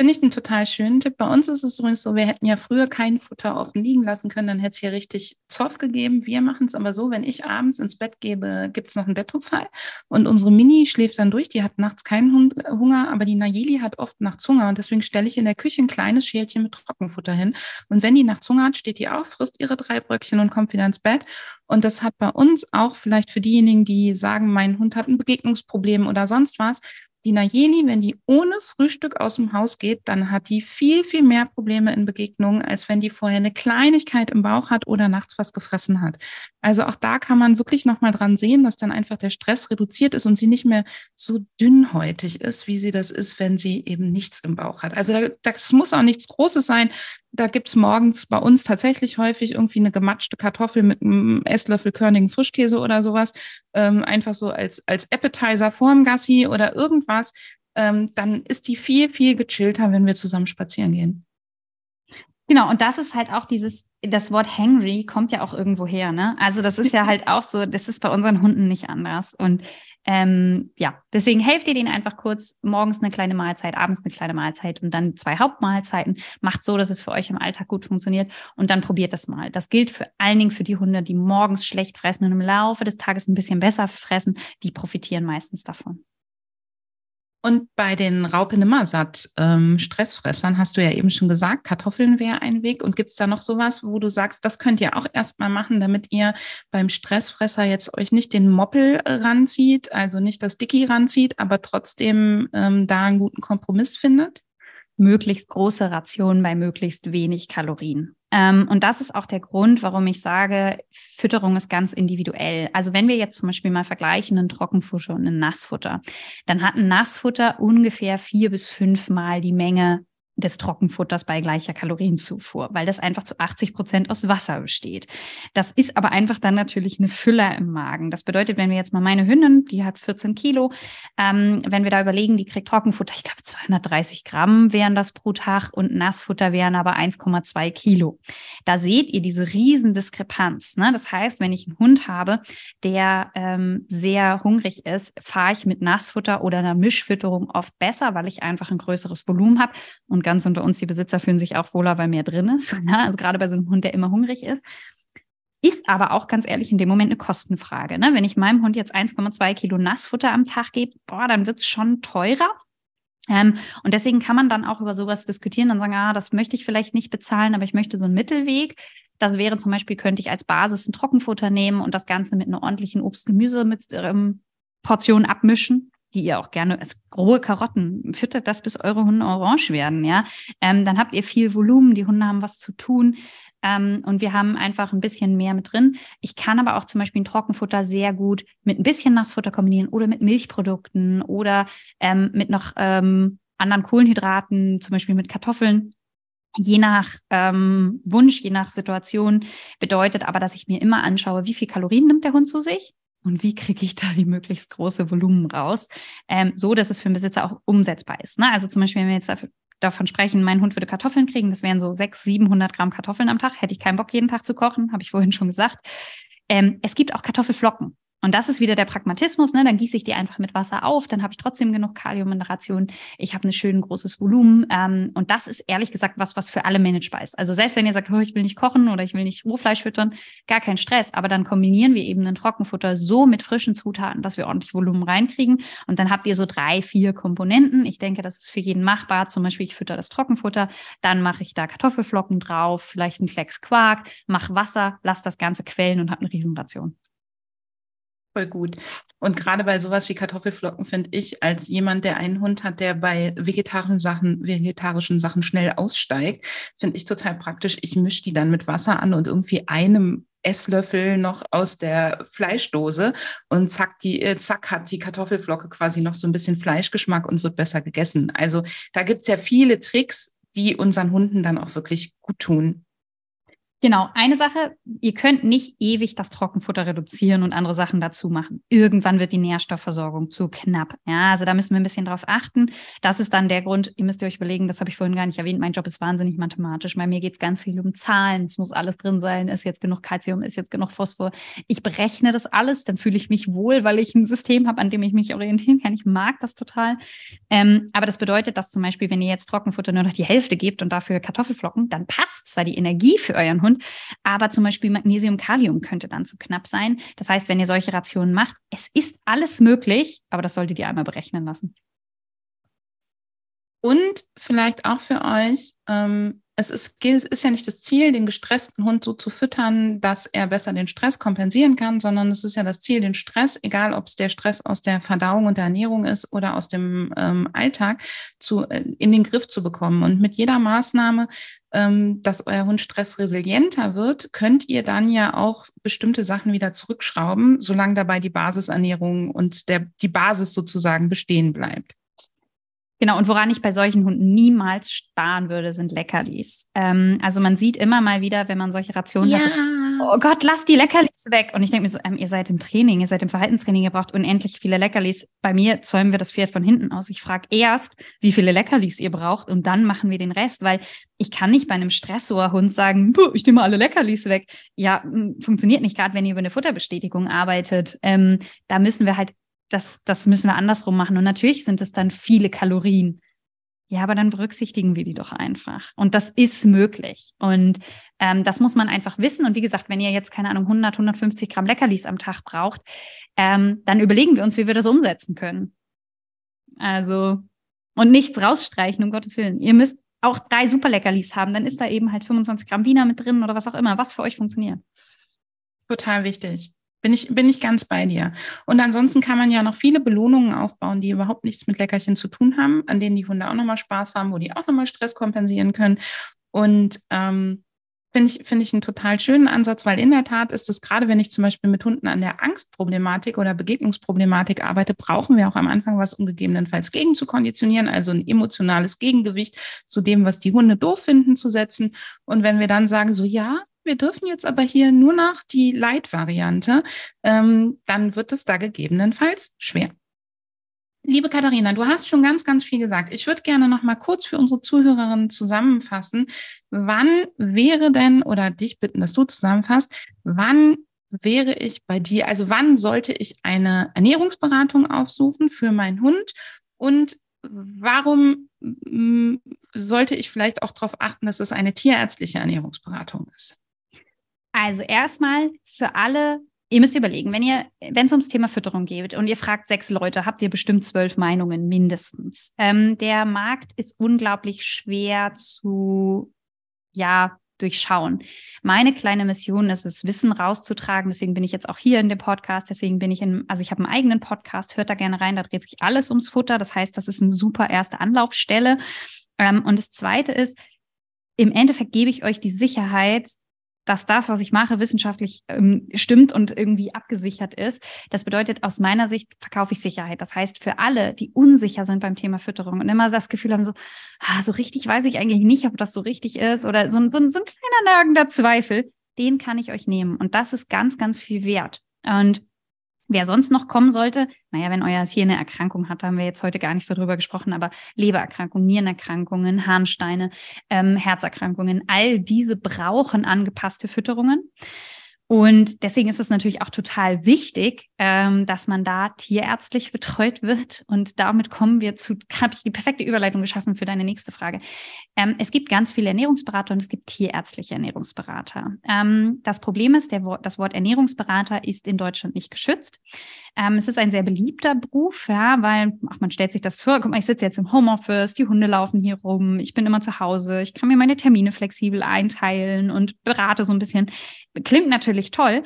Finde ich einen total schönen Tipp. Bei uns ist es übrigens so, wir hätten ja früher kein Futter offen liegen lassen können, dann hätte es hier richtig Zoff gegeben. Wir machen es aber so, wenn ich abends ins Bett gebe, gibt es noch einen Bettrupfall und unsere Mini schläft dann durch. Die hat nachts keinen Hunger, aber die Nayeli hat oft nachts Hunger und deswegen stelle ich in der Küche ein kleines Schälchen mit Trockenfutter hin. Und wenn die nachts Hunger hat, steht die auf, frisst ihre drei Bröckchen und kommt wieder ins Bett. Und das hat bei uns auch vielleicht für diejenigen, die sagen, mein Hund hat ein Begegnungsproblem oder sonst was, die Nayeli, wenn die ohne Frühstück aus dem Haus geht, dann hat die viel, viel mehr Probleme in Begegnungen, als wenn die vorher eine Kleinigkeit im Bauch hat oder nachts was gefressen hat. Also auch da kann man wirklich nochmal dran sehen, dass dann einfach der Stress reduziert ist und sie nicht mehr so dünnhäutig ist, wie sie das ist, wenn sie eben nichts im Bauch hat. Also das muss auch nichts Großes sein. Da gibt's morgens bei uns tatsächlich häufig irgendwie eine gematschte Kartoffel mit einem Esslöffel körnigen Frischkäse oder sowas. Ähm, einfach so als, als Appetizer vorm Gassi oder irgendwas. Ähm, dann ist die viel, viel gechillter, wenn wir zusammen spazieren gehen. Genau, und das ist halt auch dieses, das Wort hangry kommt ja auch irgendwo her, ne? Also das ist ja halt auch so, das ist bei unseren Hunden nicht anders. Und ähm, ja, deswegen helft ihr denen einfach kurz morgens eine kleine Mahlzeit, abends eine kleine Mahlzeit und dann zwei Hauptmahlzeiten. Macht so, dass es für euch im Alltag gut funktioniert und dann probiert das mal. Das gilt vor allen Dingen für die Hunde, die morgens schlecht fressen und im Laufe des Tages ein bisschen besser fressen. Die profitieren meistens davon. Und bei den Raupe-Nimmersatt ähm, hast du ja eben schon gesagt, Kartoffeln wäre ein Weg. Und gibt es da noch sowas, wo du sagst, das könnt ihr auch erstmal machen, damit ihr beim Stressfresser jetzt euch nicht den Moppel ranzieht, also nicht das Dicky ranzieht, aber trotzdem ähm, da einen guten Kompromiss findet? Möglichst große Rationen bei möglichst wenig Kalorien. Ähm, und das ist auch der Grund, warum ich sage, Fütterung ist ganz individuell. Also wenn wir jetzt zum Beispiel mal vergleichen, ein Trockenfutter und ein Nassfutter, dann hat ein Nassfutter ungefähr vier bis fünfmal die Menge des Trockenfutters bei gleicher Kalorienzufuhr, weil das einfach zu 80 Prozent aus Wasser besteht. Das ist aber einfach dann natürlich eine Füller im Magen. Das bedeutet, wenn wir jetzt mal meine Hündin, die hat 14 Kilo, ähm, wenn wir da überlegen, die kriegt Trockenfutter, ich glaube 230 Gramm wären das pro Tag und Nassfutter wären aber 1,2 Kilo. Da seht ihr diese Riesendiskrepanz. Ne? Das heißt, wenn ich einen Hund habe, der ähm, sehr hungrig ist, fahre ich mit Nassfutter oder einer Mischfütterung oft besser, weil ich einfach ein größeres Volumen habe und ganz unter uns, die Besitzer fühlen sich auch wohler, weil mehr drin ist. Ja, also gerade bei so einem Hund, der immer hungrig ist. Ist aber auch ganz ehrlich in dem Moment eine Kostenfrage. Ne? Wenn ich meinem Hund jetzt 1,2 Kilo Nassfutter am Tag gebe, boah, dann wird es schon teurer. Ähm, und deswegen kann man dann auch über sowas diskutieren und sagen, ah, das möchte ich vielleicht nicht bezahlen, aber ich möchte so einen Mittelweg. Das wäre zum Beispiel, könnte ich als Basis ein Trockenfutter nehmen und das Ganze mit einer ordentlichen Obst-Gemüse mit ähm, abmischen die ihr auch gerne als grobe Karotten füttert das, bis eure Hunde orange werden, ja. Ähm, dann habt ihr viel Volumen, die Hunde haben was zu tun. Ähm, und wir haben einfach ein bisschen mehr mit drin. Ich kann aber auch zum Beispiel ein Trockenfutter sehr gut mit ein bisschen Nassfutter kombinieren oder mit Milchprodukten oder ähm, mit noch ähm, anderen Kohlenhydraten, zum Beispiel mit Kartoffeln. Je nach ähm, Wunsch, je nach Situation bedeutet aber, dass ich mir immer anschaue, wie viel Kalorien nimmt der Hund zu sich und wie kriege ich da die möglichst große Volumen raus, ähm, so dass es für den Besitzer auch umsetzbar ist. Ne? Also zum Beispiel, wenn wir jetzt dafür, davon sprechen, mein Hund würde Kartoffeln kriegen, das wären so 600, 700 Gramm Kartoffeln am Tag, hätte ich keinen Bock jeden Tag zu kochen, habe ich vorhin schon gesagt. Ähm, es gibt auch Kartoffelflocken. Und das ist wieder der Pragmatismus. Ne? Dann gieße ich die einfach mit Wasser auf, dann habe ich trotzdem genug Kalium in der Ration. Ich habe ein schön großes Volumen. Ähm, und das ist ehrlich gesagt was, was für alle managebar ist. Also selbst wenn ihr sagt, oh, ich will nicht kochen oder ich will nicht Rohfleisch füttern, gar kein Stress. Aber dann kombinieren wir eben ein Trockenfutter so mit frischen Zutaten, dass wir ordentlich Volumen reinkriegen. Und dann habt ihr so drei, vier Komponenten. Ich denke, das ist für jeden machbar. Zum Beispiel, ich fütter das Trockenfutter, dann mache ich da Kartoffelflocken drauf, vielleicht einen Klecks Quark, mache Wasser, lasse das Ganze quellen und habe eine Riesenration. Voll gut. Und gerade bei sowas wie Kartoffelflocken finde ich, als jemand, der einen Hund hat, der bei vegetarischen Sachen, vegetarischen Sachen schnell aussteigt, finde ich total praktisch. Ich mische die dann mit Wasser an und irgendwie einem Esslöffel noch aus der Fleischdose und zack, die, äh, zack, hat die Kartoffelflocke quasi noch so ein bisschen Fleischgeschmack und wird besser gegessen. Also da gibt es ja viele Tricks, die unseren Hunden dann auch wirklich gut tun. Genau, eine Sache, ihr könnt nicht ewig das Trockenfutter reduzieren und andere Sachen dazu machen. Irgendwann wird die Nährstoffversorgung zu knapp. Ja, also da müssen wir ein bisschen drauf achten. Das ist dann der Grund, ihr müsst euch überlegen, das habe ich vorhin gar nicht erwähnt, mein Job ist wahnsinnig mathematisch. Bei mir geht es ganz viel um Zahlen, es muss alles drin sein, ist jetzt genug Kalzium, ist jetzt genug Phosphor. Ich berechne das alles, dann fühle ich mich wohl, weil ich ein System habe, an dem ich mich orientieren kann. Ich mag das total. Ähm, aber das bedeutet, dass zum Beispiel, wenn ihr jetzt Trockenfutter nur noch die Hälfte gebt und dafür Kartoffelflocken, dann passt zwar die Energie für euren Hund, Hund. Aber zum Beispiel Magnesium, Kalium könnte dann zu knapp sein. Das heißt, wenn ihr solche Rationen macht, es ist alles möglich, aber das solltet ihr einmal berechnen lassen. Und vielleicht auch für euch, ähm, es ist, es ist ja nicht das Ziel, den gestressten Hund so zu füttern, dass er besser den Stress kompensieren kann, sondern es ist ja das Ziel, den Stress, egal ob es der Stress aus der Verdauung und der Ernährung ist oder aus dem ähm, Alltag, zu, äh, in den Griff zu bekommen. Und mit jeder Maßnahme, ähm, dass euer Hund stressresilienter wird, könnt ihr dann ja auch bestimmte Sachen wieder zurückschrauben, solange dabei die Basisernährung und der, die Basis sozusagen bestehen bleibt. Genau, und woran ich bei solchen Hunden niemals starren würde, sind Leckerlis. Ähm, also man sieht immer mal wieder, wenn man solche Rationen ja. hat, oh Gott, lass die Leckerlis weg. Und ich denke mir so, ähm, ihr seid im Training, ihr seid im Verhaltenstraining, ihr braucht unendlich viele Leckerlis. Bei mir zäumen wir das Pferd von hinten aus. Ich frage erst, wie viele Leckerlis ihr braucht und dann machen wir den Rest, weil ich kann nicht bei einem Stressorhund sagen, ich nehme alle Leckerlis weg. Ja, funktioniert nicht, gerade wenn ihr über eine Futterbestätigung arbeitet. Ähm, da müssen wir halt das, das müssen wir andersrum machen. Und natürlich sind es dann viele Kalorien. Ja, aber dann berücksichtigen wir die doch einfach. Und das ist möglich. Und ähm, das muss man einfach wissen. Und wie gesagt, wenn ihr jetzt, keine Ahnung, 100, 150 Gramm Leckerlis am Tag braucht, ähm, dann überlegen wir uns, wie wir das umsetzen können. Also, und nichts rausstreichen, um Gottes Willen. Ihr müsst auch drei Superleckerlis haben, dann ist da eben halt 25 Gramm Wiener mit drin oder was auch immer, was für euch funktioniert. Total wichtig. Bin ich, bin ich ganz bei dir. Und ansonsten kann man ja noch viele Belohnungen aufbauen, die überhaupt nichts mit Leckerchen zu tun haben, an denen die Hunde auch nochmal Spaß haben, wo die auch nochmal Stress kompensieren können. Und ähm, finde ich, finde ich einen total schönen Ansatz, weil in der Tat ist es gerade, wenn ich zum Beispiel mit Hunden an der Angstproblematik oder Begegnungsproblematik arbeite, brauchen wir auch am Anfang was, um gegebenenfalls gegen zu konditionieren, also ein emotionales Gegengewicht zu dem, was die Hunde doof finden, zu setzen. Und wenn wir dann sagen, so ja, wir dürfen jetzt aber hier nur noch die Light-Variante, ähm, dann wird es da gegebenenfalls schwer. Liebe Katharina, du hast schon ganz, ganz viel gesagt. Ich würde gerne noch mal kurz für unsere Zuhörerinnen zusammenfassen. Wann wäre denn, oder dich bitten, dass du zusammenfasst, wann wäre ich bei dir, also wann sollte ich eine Ernährungsberatung aufsuchen für meinen Hund und warum sollte ich vielleicht auch darauf achten, dass es eine tierärztliche Ernährungsberatung ist? Also erstmal für alle, ihr müsst überlegen, wenn ihr, wenn es ums Thema Fütterung geht und ihr fragt sechs Leute, habt ihr bestimmt zwölf Meinungen mindestens. Ähm, der Markt ist unglaublich schwer zu, ja, durchschauen. Meine kleine Mission ist es, Wissen rauszutragen. Deswegen bin ich jetzt auch hier in dem Podcast. Deswegen bin ich in, also ich habe einen eigenen Podcast, hört da gerne rein. Da dreht sich alles ums Futter. Das heißt, das ist eine super erste Anlaufstelle. Ähm, und das zweite ist, im Endeffekt gebe ich euch die Sicherheit, dass das, was ich mache, wissenschaftlich ähm, stimmt und irgendwie abgesichert ist. Das bedeutet, aus meiner Sicht verkaufe ich Sicherheit. Das heißt, für alle, die unsicher sind beim Thema Fütterung und immer das Gefühl haben, so, ah, so richtig weiß ich eigentlich nicht, ob das so richtig ist oder so, so, so ein kleiner nagender Zweifel, den kann ich euch nehmen. Und das ist ganz, ganz viel wert. Und Wer sonst noch kommen sollte, naja, wenn euer Tier eine Erkrankung hat, haben wir jetzt heute gar nicht so drüber gesprochen, aber Lebererkrankungen, Nierenerkrankungen, Harnsteine, ähm, Herzerkrankungen, all diese brauchen angepasste Fütterungen. Und deswegen ist es natürlich auch total wichtig, ähm, dass man da tierärztlich betreut wird. Und damit kommen wir zu, habe ich die perfekte Überleitung geschaffen für deine nächste Frage. Ähm, es gibt ganz viele Ernährungsberater und es gibt tierärztliche Ernährungsberater. Ähm, das Problem ist, der, das Wort Ernährungsberater ist in Deutschland nicht geschützt. Ähm, es ist ein sehr beliebter Beruf, ja, weil ach, man stellt sich das vor, guck mal, ich sitze jetzt im Homeoffice, die Hunde laufen hier rum, ich bin immer zu Hause, ich kann mir meine Termine flexibel einteilen und berate so ein bisschen. Klingt natürlich toll.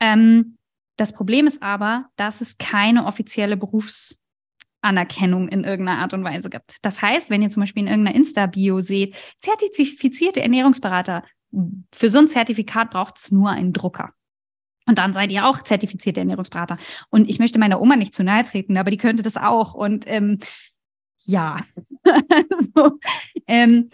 Ähm, das Problem ist aber, dass es keine offizielle Berufsanerkennung in irgendeiner Art und Weise gibt. Das heißt, wenn ihr zum Beispiel in irgendeiner Insta-Bio seht, zertifizierte Ernährungsberater, für so ein Zertifikat braucht es nur einen Drucker. Und dann seid ihr auch zertifizierte Ernährungsberater. Und ich möchte meiner Oma nicht zu nahe treten, aber die könnte das auch. Und ähm, ja, so, ähm,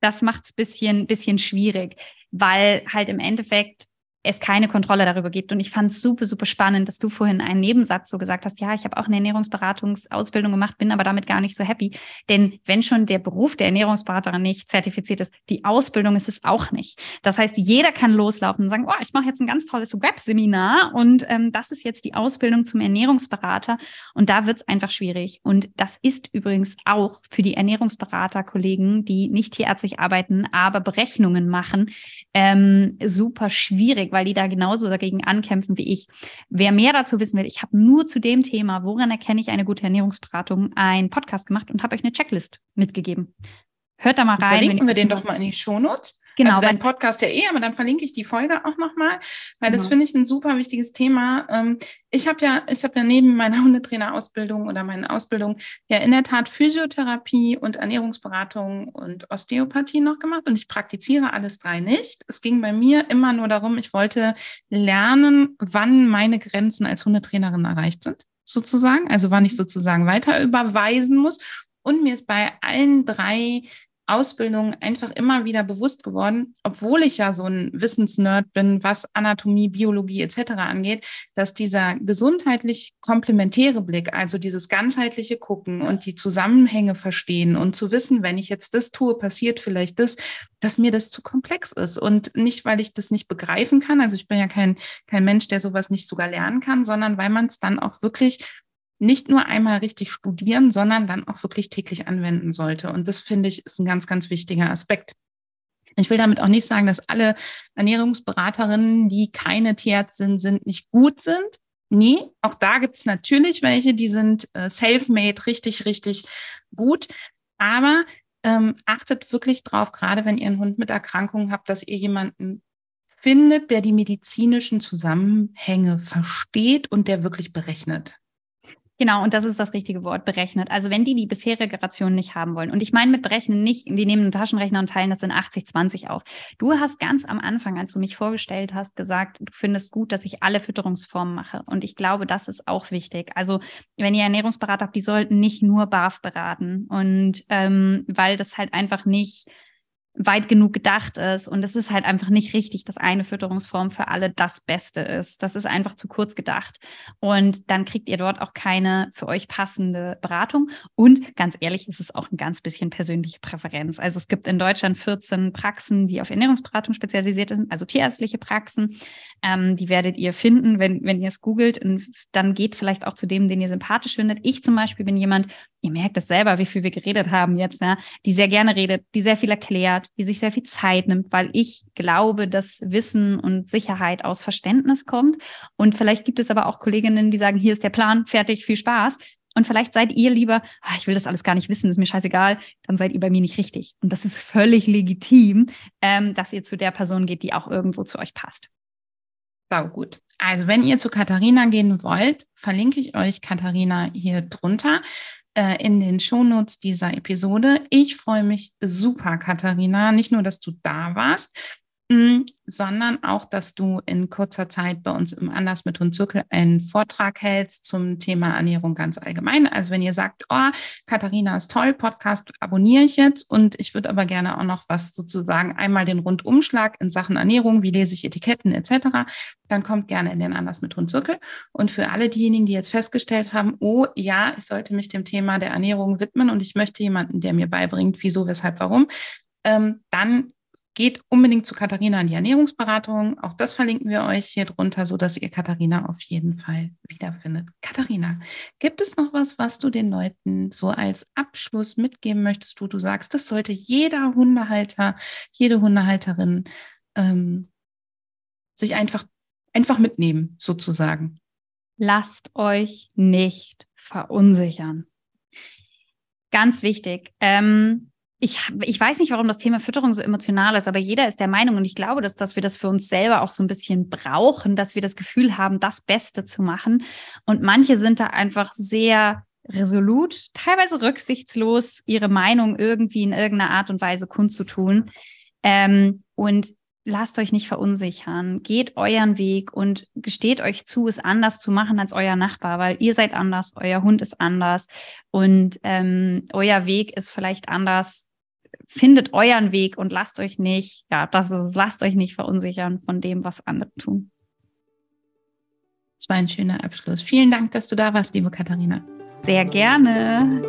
das macht es ein bisschen, bisschen schwierig, weil halt im Endeffekt es keine Kontrolle darüber gibt. Und ich fand es super, super spannend, dass du vorhin einen Nebensatz so gesagt hast, ja, ich habe auch eine Ernährungsberatungsausbildung gemacht, bin aber damit gar nicht so happy. Denn wenn schon der Beruf der Ernährungsberaterin nicht zertifiziert ist, die Ausbildung ist es auch nicht. Das heißt, jeder kann loslaufen und sagen, oh, ich mache jetzt ein ganz tolles Webseminar und ähm, das ist jetzt die Ausbildung zum Ernährungsberater. Und da wird es einfach schwierig. Und das ist übrigens auch für die Ernährungsberaterkollegen, die nicht tierärztlich arbeiten, aber Berechnungen machen, ähm, super schwierig weil die da genauso dagegen ankämpfen wie ich. Wer mehr dazu wissen will, ich habe nur zu dem Thema, woran erkenne ich eine gute Ernährungsberatung, einen Podcast gemacht und habe euch eine Checklist mitgegeben. Hört da mal rein. Verlinken wir den doch mal in die Shownotes. Genau. Also dein Podcast ja eh, aber dann verlinke ich die Folge auch nochmal, weil das genau. finde ich ein super wichtiges Thema. Ähm, ich habe ja, ich habe ja neben meiner Hundetrainerausbildung oder meiner Ausbildung ja in der Tat Physiotherapie und Ernährungsberatung und Osteopathie noch gemacht und ich praktiziere alles drei nicht. Es ging bei mir immer nur darum, ich wollte lernen, wann meine Grenzen als Hundetrainerin erreicht sind, sozusagen. Also wann ich sozusagen weiter überweisen muss. Und mir ist bei allen drei Ausbildung einfach immer wieder bewusst geworden, obwohl ich ja so ein Wissensnerd bin, was Anatomie, Biologie etc. angeht, dass dieser gesundheitlich komplementäre Blick, also dieses ganzheitliche Gucken und die Zusammenhänge verstehen und zu wissen, wenn ich jetzt das tue, passiert vielleicht das, dass mir das zu komplex ist und nicht, weil ich das nicht begreifen kann. Also ich bin ja kein, kein Mensch, der sowas nicht sogar lernen kann, sondern weil man es dann auch wirklich nicht nur einmal richtig studieren, sondern dann auch wirklich täglich anwenden sollte. Und das finde ich ist ein ganz, ganz wichtiger Aspekt. Ich will damit auch nicht sagen, dass alle Ernährungsberaterinnen, die keine Tierärztin sind, nicht gut sind. Nee, auch da gibt es natürlich welche, die sind äh, self-made, richtig, richtig gut. Aber ähm, achtet wirklich drauf, gerade wenn ihr einen Hund mit Erkrankungen habt, dass ihr jemanden findet, der die medizinischen Zusammenhänge versteht und der wirklich berechnet. Genau, und das ist das richtige Wort, berechnet. Also wenn die die bisherige Ration nicht haben wollen. Und ich meine mit berechnen nicht, die nehmen einen Taschenrechner und teilen das in 80-20 auf. Du hast ganz am Anfang, als du mich vorgestellt hast, gesagt, du findest gut, dass ich alle Fütterungsformen mache. Und ich glaube, das ist auch wichtig. Also wenn ihr Ernährungsberater habt, die sollten nicht nur BAF beraten. Und ähm, weil das halt einfach nicht weit genug gedacht ist. Und es ist halt einfach nicht richtig, dass eine Fütterungsform für alle das Beste ist. Das ist einfach zu kurz gedacht. Und dann kriegt ihr dort auch keine für euch passende Beratung. Und ganz ehrlich, es ist auch ein ganz bisschen persönliche Präferenz. Also es gibt in Deutschland 14 Praxen, die auf Ernährungsberatung spezialisiert sind, also tierärztliche Praxen. Ähm, die werdet ihr finden, wenn, wenn ihr es googelt. Und dann geht vielleicht auch zu dem, den ihr sympathisch findet. Ich zum Beispiel bin jemand, ihr merkt es selber, wie viel wir geredet haben jetzt, ja, die sehr gerne redet, die sehr viel erklärt, die sich sehr viel Zeit nimmt, weil ich glaube, dass Wissen und Sicherheit aus Verständnis kommt. Und vielleicht gibt es aber auch Kolleginnen, die sagen, hier ist der Plan, fertig, viel Spaß. Und vielleicht seid ihr lieber, ah, ich will das alles gar nicht wissen, ist mir scheißegal, dann seid ihr bei mir nicht richtig. Und das ist völlig legitim, ähm, dass ihr zu der Person geht, die auch irgendwo zu euch passt. Sau gut. Also wenn ihr zu Katharina gehen wollt, verlinke ich euch Katharina hier drunter äh, in den Shownotes dieser Episode. Ich freue mich super, Katharina, nicht nur, dass du da warst, sondern auch, dass du in kurzer Zeit bei uns im Anders mit Hund Zirkel einen Vortrag hältst zum Thema Ernährung ganz allgemein. Also wenn ihr sagt, oh, Katharina ist toll, Podcast abonniere ich jetzt und ich würde aber gerne auch noch was sozusagen einmal den Rundumschlag in Sachen Ernährung, wie lese ich Etiketten etc., dann kommt gerne in den Anders mit Hund Zirkel. Und für alle diejenigen, die jetzt festgestellt haben, oh ja, ich sollte mich dem Thema der Ernährung widmen und ich möchte jemanden, der mir beibringt, wieso, weshalb, warum, ähm, dann geht unbedingt zu Katharina in die Ernährungsberatung. Auch das verlinken wir euch hier drunter, sodass ihr Katharina auf jeden Fall wiederfindet. Katharina, gibt es noch was, was du den Leuten so als Abschluss mitgeben möchtest, wo du sagst, das sollte jeder Hundehalter, jede Hundehalterin ähm, sich einfach, einfach mitnehmen, sozusagen? Lasst euch nicht verunsichern. Ganz wichtig. Ähm, ich, ich weiß nicht, warum das Thema Fütterung so emotional ist, aber jeder ist der Meinung und ich glaube, dass, dass wir das für uns selber auch so ein bisschen brauchen, dass wir das Gefühl haben, das Beste zu machen. Und manche sind da einfach sehr resolut, teilweise rücksichtslos, ihre Meinung irgendwie in irgendeiner Art und Weise kundzutun. Ähm, und lasst euch nicht verunsichern. Geht euren Weg und gesteht euch zu, es anders zu machen als euer Nachbar, weil ihr seid anders, euer Hund ist anders und ähm, euer Weg ist vielleicht anders findet euren Weg und lasst euch nicht, ja, das ist, lasst euch nicht verunsichern von dem, was andere tun. Das war ein schöner Abschluss. Vielen Dank, dass du da warst, liebe Katharina. Sehr gerne.